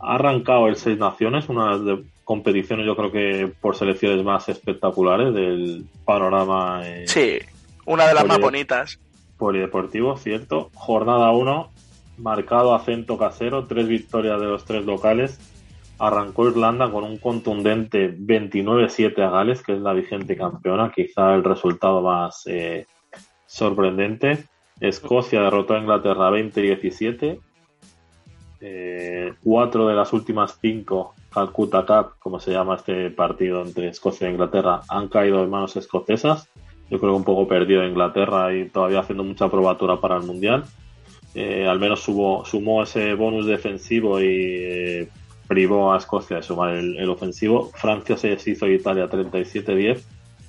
Ha arrancado el Seis Naciones, una de competiciones yo creo que por selecciones más espectaculares del panorama. Eh, sí, una de las más bonitas. Polideportivo, cierto. Jornada 1, marcado acento casero, tres victorias de los tres locales. Arrancó Irlanda con un contundente 29-7 a Gales, que es la vigente campeona, quizá el resultado más eh, sorprendente. Escocia derrotó a Inglaterra 20-17. Eh, cuatro de las últimas cinco Calcutta Cup, como se llama este partido entre Escocia e Inglaterra, han caído en manos escocesas. Yo creo que un poco perdido Inglaterra y todavía haciendo mucha probatura para el Mundial. Eh, al menos sumó ese bonus defensivo y privó a Escocia de sumar el, ofensivo. Francia se deshizo de Italia 37-10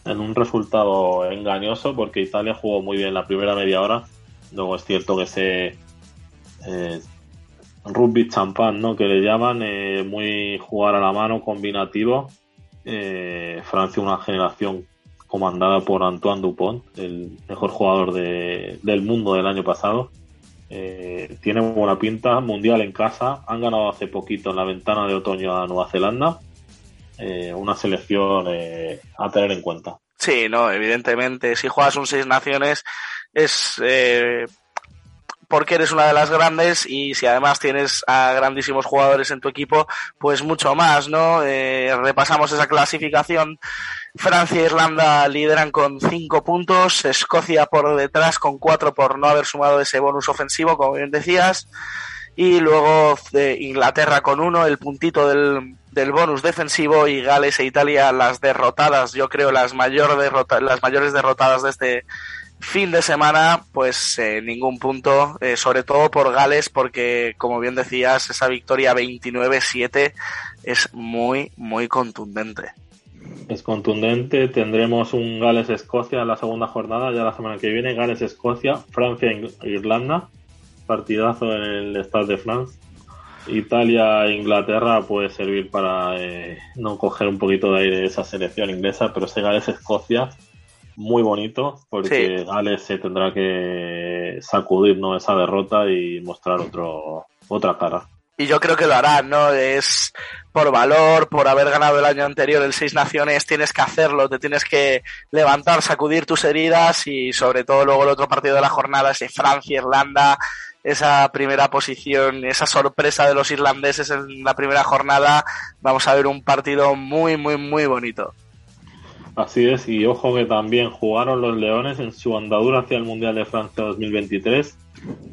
en un resultado engañoso porque Italia jugó muy bien la primera media hora. Luego es cierto que ese eh, rugby champán, ¿no? Que le llaman, eh, muy jugar a la mano, combinativo. Eh, Francia, una generación comandada por Antoine Dupont, el mejor jugador del mundo del año pasado. Eh, tiene buena pinta, mundial en casa. Han ganado hace poquito en la ventana de otoño a Nueva Zelanda eh, una selección eh, a tener en cuenta. Sí, no, evidentemente. Si juegas un seis naciones es eh, porque eres una de las grandes y si además tienes a grandísimos jugadores en tu equipo, pues mucho más, ¿no? Eh, repasamos esa clasificación. Francia e Irlanda lideran con cinco puntos, Escocia por detrás con cuatro por no haber sumado ese bonus ofensivo, como bien decías, y luego eh, Inglaterra con uno, el puntito del, del bonus defensivo y Gales e Italia las derrotadas, yo creo las, mayor derrota, las mayores derrotadas de este fin de semana, pues eh, ningún punto, eh, sobre todo por Gales, porque como bien decías, esa victoria 29-7 es muy, muy contundente. Es contundente, tendremos un Gales-Escocia en la segunda jornada, ya la semana que viene, Gales-Escocia, Francia-Irlanda, partidazo en el Stade de France. Italia-Inglaterra puede servir para eh, no coger un poquito de aire de esa selección inglesa, pero ese Gales-Escocia muy bonito porque Alex se tendrá que sacudir ¿no? esa derrota y mostrar otro, otra cara. Y yo creo que lo hará, ¿no? Es por valor, por haber ganado el año anterior el Seis Naciones, tienes que hacerlo, te tienes que levantar, sacudir tus heridas y sobre todo luego el otro partido de la jornada, ese Francia-Irlanda, esa primera posición, esa sorpresa de los irlandeses en la primera jornada, vamos a ver un partido muy, muy, muy bonito. Así es, y ojo que también jugaron los Leones en su andadura hacia el Mundial de Francia 2023,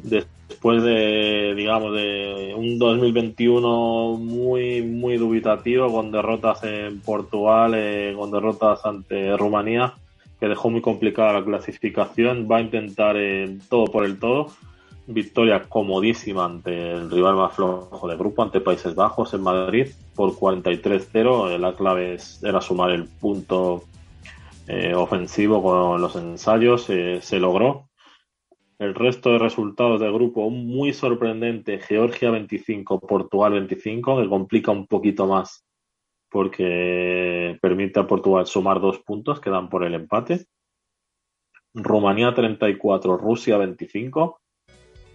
después de, digamos, de un 2021 muy, muy dubitativo, con derrotas en Portugal, eh, con derrotas ante Rumanía, que dejó muy complicada la clasificación, va a intentar eh, todo por el todo. Victoria comodísima ante el rival más flojo de grupo, ante Países Bajos en Madrid, por 43-0. La clave era sumar el punto eh, ofensivo con los ensayos, eh, se logró. El resto de resultados del grupo muy sorprendente, Georgia 25, Portugal 25, que complica un poquito más porque permite a Portugal sumar dos puntos que dan por el empate. Rumanía 34, Rusia 25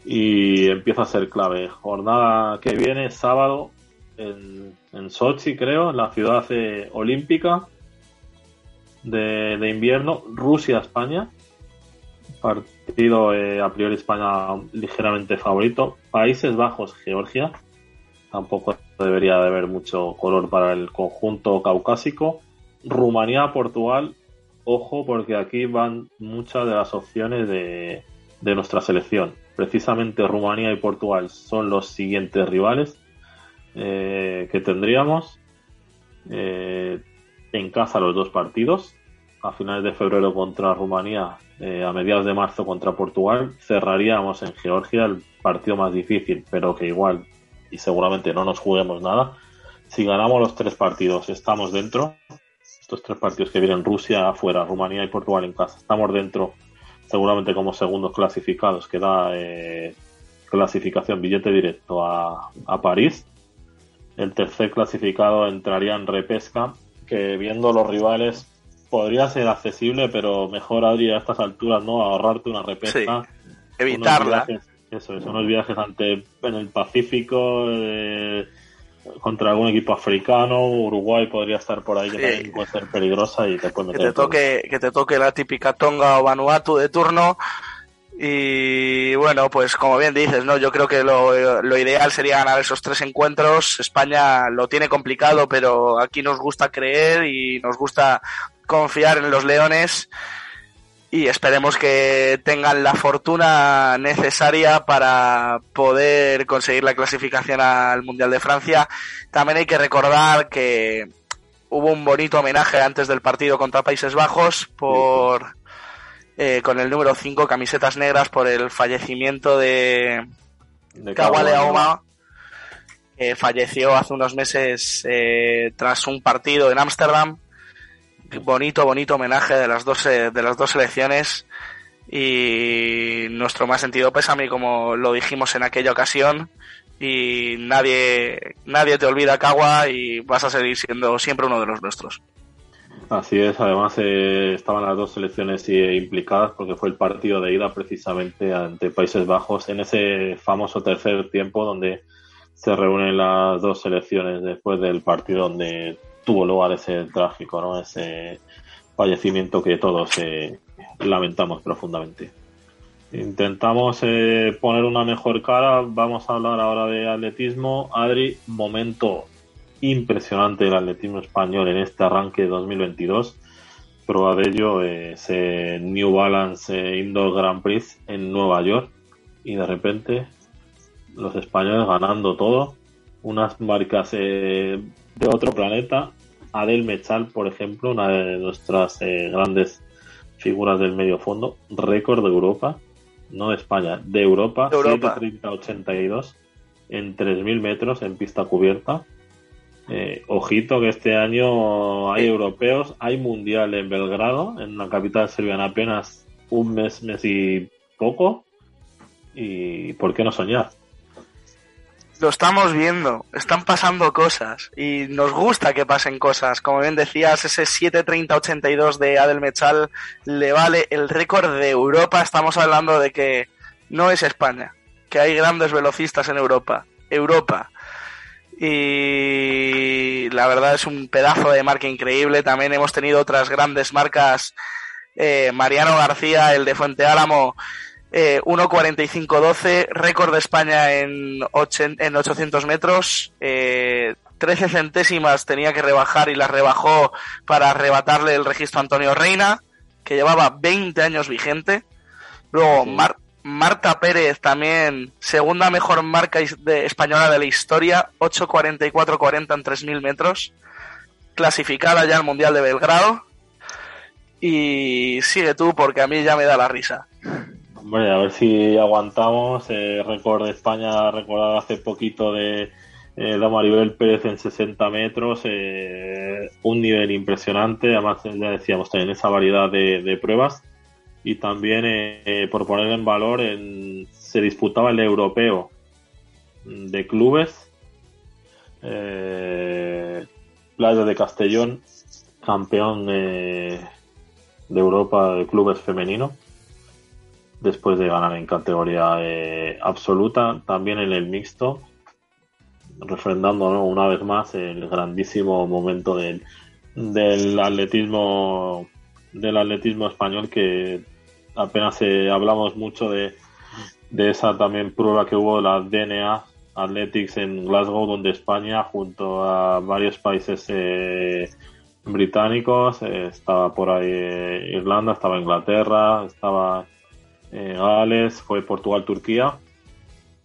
y empieza a ser clave. Jornada que viene, sábado, en, en Sochi, creo, en la ciudad eh, olímpica de, invierno, Rusia-España. Partido eh, a priori España ligeramente favorito. Países Bajos, Georgia. Tampoco debería de haber mucho color para el conjunto caucásico. Rumanía, Portugal. Ojo, porque aquí van muchas de las opciones de, de nuestra selección. Precisamente Rumanía y Portugal son los siguientes rivales eh, que tendríamos. Eh, en casa los dos partidos, a finales de febrero contra Rumanía, eh, a mediados de marzo contra Portugal, cerraríamos en Georgia el partido más difícil, pero que igual y seguramente no nos juguemos nada. Si ganamos los tres partidos, estamos dentro. Estos tres partidos que vienen Rusia afuera, Rumanía y Portugal en casa, estamos dentro, seguramente como segundos clasificados, que da eh, clasificación, billete directo a, a París. El tercer clasificado entraría en repesca que viendo los rivales podría ser accesible, pero mejor, Adri, a estas alturas, ¿no? Ahorrarte una repesca. evitarla. eso es, unos viajes ante, en el Pacífico, eh, contra algún equipo africano, Uruguay podría estar por ahí, que también puede ser peligrosa y te puede que te toque Que te toque la típica Tonga o Vanuatu de turno y bueno, pues como bien dices, ¿no? Yo creo que lo, lo, ideal sería ganar esos tres encuentros. España lo tiene complicado, pero aquí nos gusta creer y nos gusta confiar en los Leones. Y esperemos que tengan la fortuna necesaria para poder conseguir la clasificación al Mundial de Francia. También hay que recordar que hubo un bonito homenaje antes del partido contra Países Bajos por eh, con el número 5, camisetas negras, por el fallecimiento de, de Kawaleaoma, que falleció hace unos meses eh, tras un partido en Ámsterdam. Bonito, bonito homenaje de las dos, de las dos selecciones y nuestro más sentido pésame, como lo dijimos en aquella ocasión. Y nadie, nadie te olvida Kawa y vas a seguir siendo siempre uno de los nuestros. Así es, además eh, estaban las dos selecciones eh, implicadas porque fue el partido de ida precisamente ante Países Bajos en ese famoso tercer tiempo donde se reúnen las dos selecciones después del partido donde tuvo lugar ese trágico, ¿no? Ese fallecimiento que todos eh, lamentamos profundamente. Intentamos eh, poner una mejor cara. Vamos a hablar ahora de atletismo. Adri, momento impresionante del atletismo español en este arranque de 2022. Prueba de ello es New Balance eh, Indoor Grand Prix en Nueva York. Y de repente los españoles ganando todo. Unas marcas eh, de otro planeta. Adel Mechal, por ejemplo, una de nuestras grandes figuras del medio fondo. Récord de Europa no de España, de Europa, Europa. 7.30.82 en 3.000 metros en pista cubierta. Eh, ojito que este año hay europeos, hay mundial en Belgrado, en la capital serbiana apenas un mes, mes y poco. ¿Y por qué no soñar? Lo estamos viendo, están pasando cosas y nos gusta que pasen cosas. Como bien decías, ese 7.30.82 de Adel Mechal le vale el récord de Europa. Estamos hablando de que no es España, que hay grandes velocistas en Europa. Europa. Y la verdad es un pedazo de marca increíble. También hemos tenido otras grandes marcas. Eh, Mariano García, el de Fuente Álamo, eh, 1.45.12, récord de España en, en 800 metros. Eh, 13 centésimas tenía que rebajar y las rebajó para arrebatarle el registro a Antonio Reina, que llevaba 20 años vigente. Luego. Mar- Marta Pérez también, segunda mejor marca de, española de la historia, 8.44.40 en 3.000 metros. Clasificada ya al Mundial de Belgrado. Y sigue tú porque a mí ya me da la risa. Hombre, a ver si aguantamos. Eh, récord de España, recordado hace poquito de eh, Maribel Pérez en 60 metros. eh, un nivel impresionante. Además, ya decíamos, también esa variedad de pruebas. Y también, eh, eh, por poner en valor, en- se disputaba el europeo de clubes. Eh, Playa de Castellón, campeón de, de Europa de clubes femenino después de ganar en categoría eh, absoluta, también en el mixto, refrendando ¿no? una vez más el grandísimo momento del, del atletismo del atletismo español que apenas eh, hablamos mucho de, de esa también prueba que hubo la DNA Athletics en Glasgow donde España junto a varios países eh, británicos eh, estaba por ahí eh, Irlanda estaba Inglaterra estaba Gales, fue Portugal-Turquía.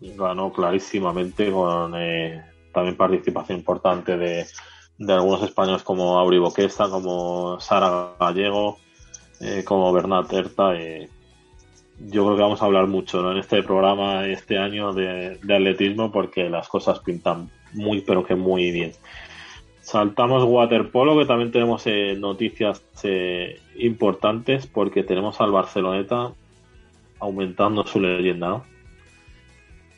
Ganó clarísimamente con también participación importante de, de algunos españoles como Auri Boquesta, como Sara Gallego, eh, como Bernat Herta. eh. yo creo que vamos a hablar mucho en este programa este año de, atletismo porque las cosas pintan muy, pero que muy bien. Saltamos waterpolo, que también tenemos eh, noticias eh, importantes porque tenemos al Barceloneta aumentando su leyenda,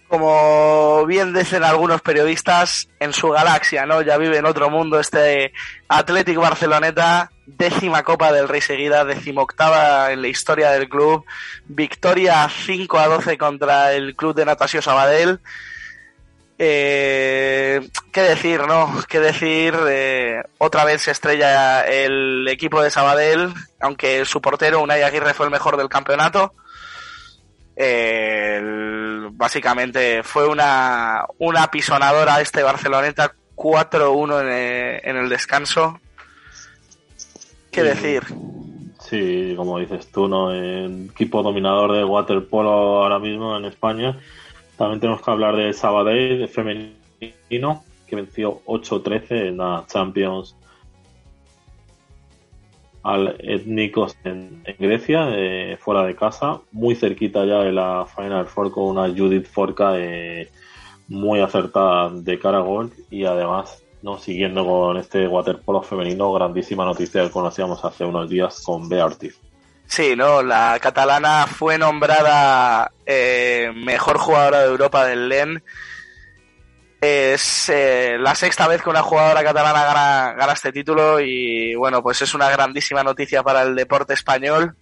como bien dicen algunos periodistas, en su galaxia, ¿no? Ya vive en otro mundo este Athletic Barceloneta, décima Copa del Rey seguida, decimoctava en la historia del club, victoria 5 a 12 contra el club de Natasio Sabadell. Eh, ¿Qué decir, no? ¿Qué decir? Eh, otra vez se estrella el equipo de Sabadell, aunque su portero, Unai Aguirre, fue el mejor del campeonato. Eh, básicamente fue una, una pisonadora este Barceloneta 4-1 en, eh, en el descanso. ¿Qué Sí. decir? Sí, como dices tú, ¿no? El equipo dominador del waterpolo ahora mismo en España. También tenemos que hablar de Sabadell, de femenino, que venció 8-13 en la Champions al Etnikos en, en Grecia, eh, fuera de casa, muy cerquita ya de la Final Four con una Judith Forca eh, muy acertada de cara a gol y además no siguiendo con este waterpolo femenino, grandísima noticia que conocíamos hace unos días con Bea Ortiz. Sí, no, la catalana fue nombrada eh, mejor jugadora de Europa del LEN. Es eh, la sexta vez que una jugadora catalana gana, este título y bueno, pues es una grandísima noticia para el deporte español.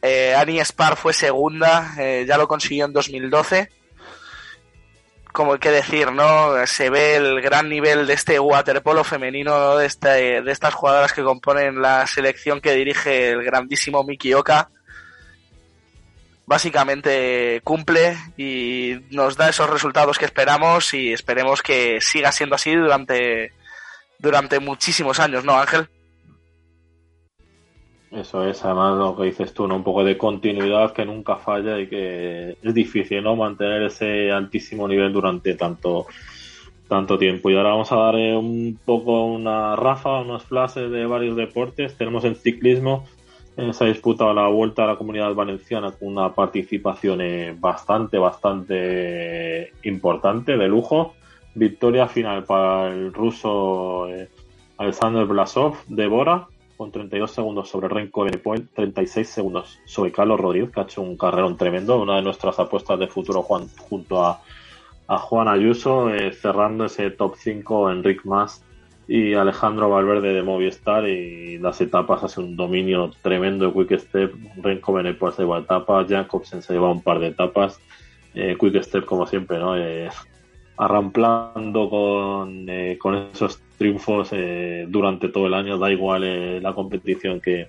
Eh, Annie Spar fue segunda, ya lo consiguió en 2012. Como que decir, ¿no? Se ve el gran nivel de este waterpolo femenino, de, este, de estas jugadoras que componen la selección que dirige el grandísimo Miki Oka. Básicamente cumple y nos da esos resultados que esperamos y esperemos que siga siendo así durante, durante muchísimos años, ¿no, Ángel? Eso es, además lo que dices tú, ¿no? un poco de continuidad que nunca falla y que es difícil ¿no? mantener ese altísimo nivel durante tanto, tanto tiempo. Y ahora vamos a dar eh, un poco una rafa, unos flashes de varios deportes. Tenemos el ciclismo, eh, se ha disputado la vuelta a la comunidad valenciana con una participación eh, bastante, bastante importante, de lujo. Victoria final para el ruso Alexander Blasov de Bora con 32 segundos sobre Renko Benepoel, 36 segundos sobre Carlos Rodríguez, que ha hecho un carrerón tremendo, una de nuestras apuestas de futuro Juan, junto a, Juan Ayuso, eh, cerrando ese top 5 Enric Mas y Alejandro Valverde de Movistar y las etapas hace un dominio tremendo Quick Step, Renko Benepoel se lleva etapas, Jacobsen se lleva un par de etapas, eh, Quick Step como siempre, ¿no? Eh, arramplando con, eh, con esos triunfos eh, durante todo el año, da igual eh, la competición que,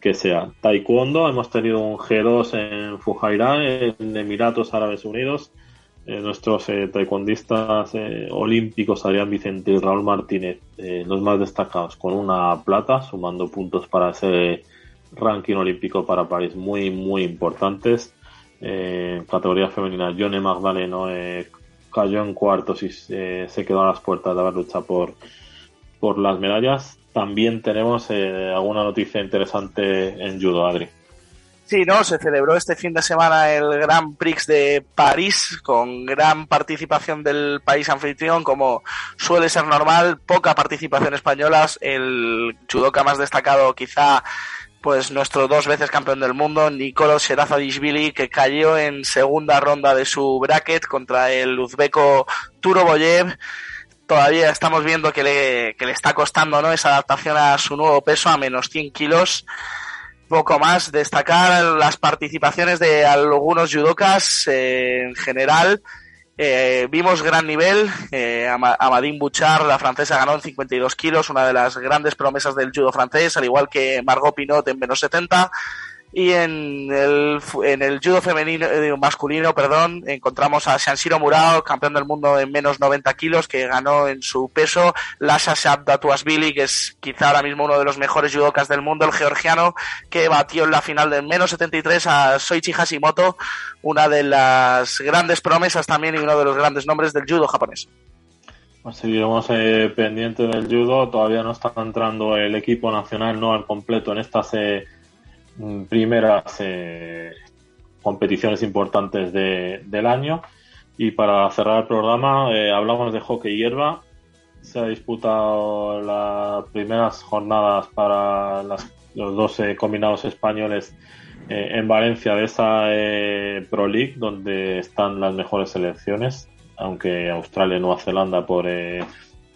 que sea. Taekwondo, hemos tenido un G2 en Fujairah, en Emiratos Árabes Unidos. nuestros taekwondistas olímpicos, Adrián Vicente y Raúl Martínez, los más destacados, con una plata, sumando puntos para ese ranking olímpico para París muy, muy importantes. En categoría femenina, Yone Magdaleno cayó en cuartos y se, quedó a las puertas de haber luchado por, por las medallas. También tenemos eh, alguna noticia interesante en judo, Adri. Sí, ¿no? Se celebró este fin de semana el Grand Prix de París con gran participación del país anfitrión, como suele ser normal, poca participación española. El judoka más destacado quizá pues nuestro dos veces campeón del mundo, Nicolos Sherazadishvili, que cayó en segunda ronda de su bracket contra el uzbeco Turoboyev. Todavía estamos viendo que le, que le está costando ¿no? esa adaptación a su nuevo peso, a menos 100 kilos. Poco más, destacar las participaciones de algunos judokas eh, en general. Eh, vimos gran nivel. Eh, Amadine Bouchard, la francesa, ganó en 52 kilos, una de las grandes promesas del judo francés, al igual que Margot Pinot en menos 70. Y en el, en el judo femenino, eh, masculino, perdón, encontramos a Shanshiro Murao, campeón del mundo en menos 90 kilos, que ganó en su peso. Lasha Shabdatuasvili, que es quizá ahora mismo uno de los mejores judokas del mundo, el georgiano, que batió en la final de menos 73 a Soichi Hashimoto, una de las grandes promesas también y uno de los grandes nombres del judo japonés. Pues seguiremos eh, pendientes del judo. Todavía no está entrando el equipo nacional no al completo en estas eh, Mm, primeras eh, competiciones importantes de, del año. Y para cerrar el programa, eh, hablamos de hockey hierba. Se ha disputado las primeras jornadas para los dos combinados españoles eh, en Valencia de esa Pro League, donde están las mejores selecciones, aunque Australia y Nueva Zelanda por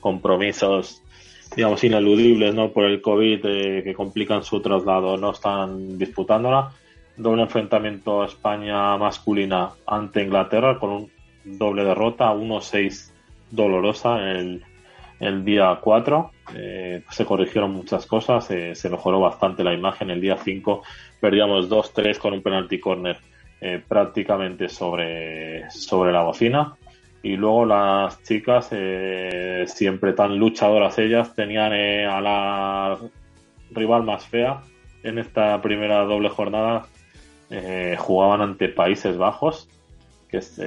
compromisos digamos, ineludibles, ¿no? Por el COVID eh, que complican su traslado, no están disputándola. Doble enfrentamiento España masculina ante Inglaterra con un doble derrota, 1-6 dolorosa el, el día 4. Eh, se corrigieron muchas cosas, eh, se mejoró bastante la imagen. El día 5 perdíamos 2-3 con un penalty corner prácticamente sobre, sobre la bocina y luego las chicas, eh, siempre tan luchadoras ellas, tenían eh, a la rival más fea en esta primera doble jornada. Eh, jugaban ante Países Bajos, que es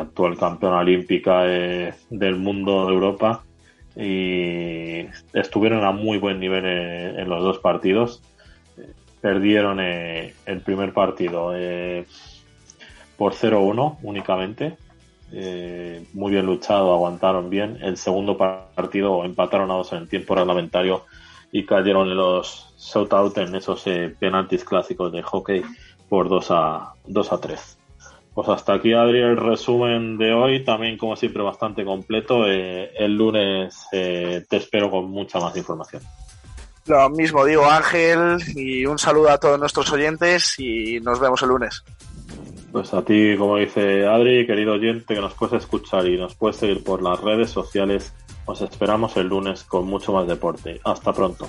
actual campeona olímpica del mundo de Europa, y estuvieron a muy buen nivel en los dos partidos. Perdieron el primer partido por 0-1 únicamente eh, muy bien luchado, aguantaron bien. El segundo partido empataron a dos en el tiempo reglamentario y cayeron en los shoutout en esos eh, penaltis clásicos de hockey por 2 a, 2 a 3. Pues hasta aquí, Adri, el resumen de hoy. También, como siempre, bastante completo. Eh, el lunes te espero con mucha más información. Lo mismo digo, Ángel, y un saludo a todos nuestros oyentes y nos vemos el lunes. Pues a ti, como dice Adri, querido oyente que nos puedes escuchar y nos puedes seguir por las redes sociales, os esperamos el lunes con mucho más deporte. Hasta pronto.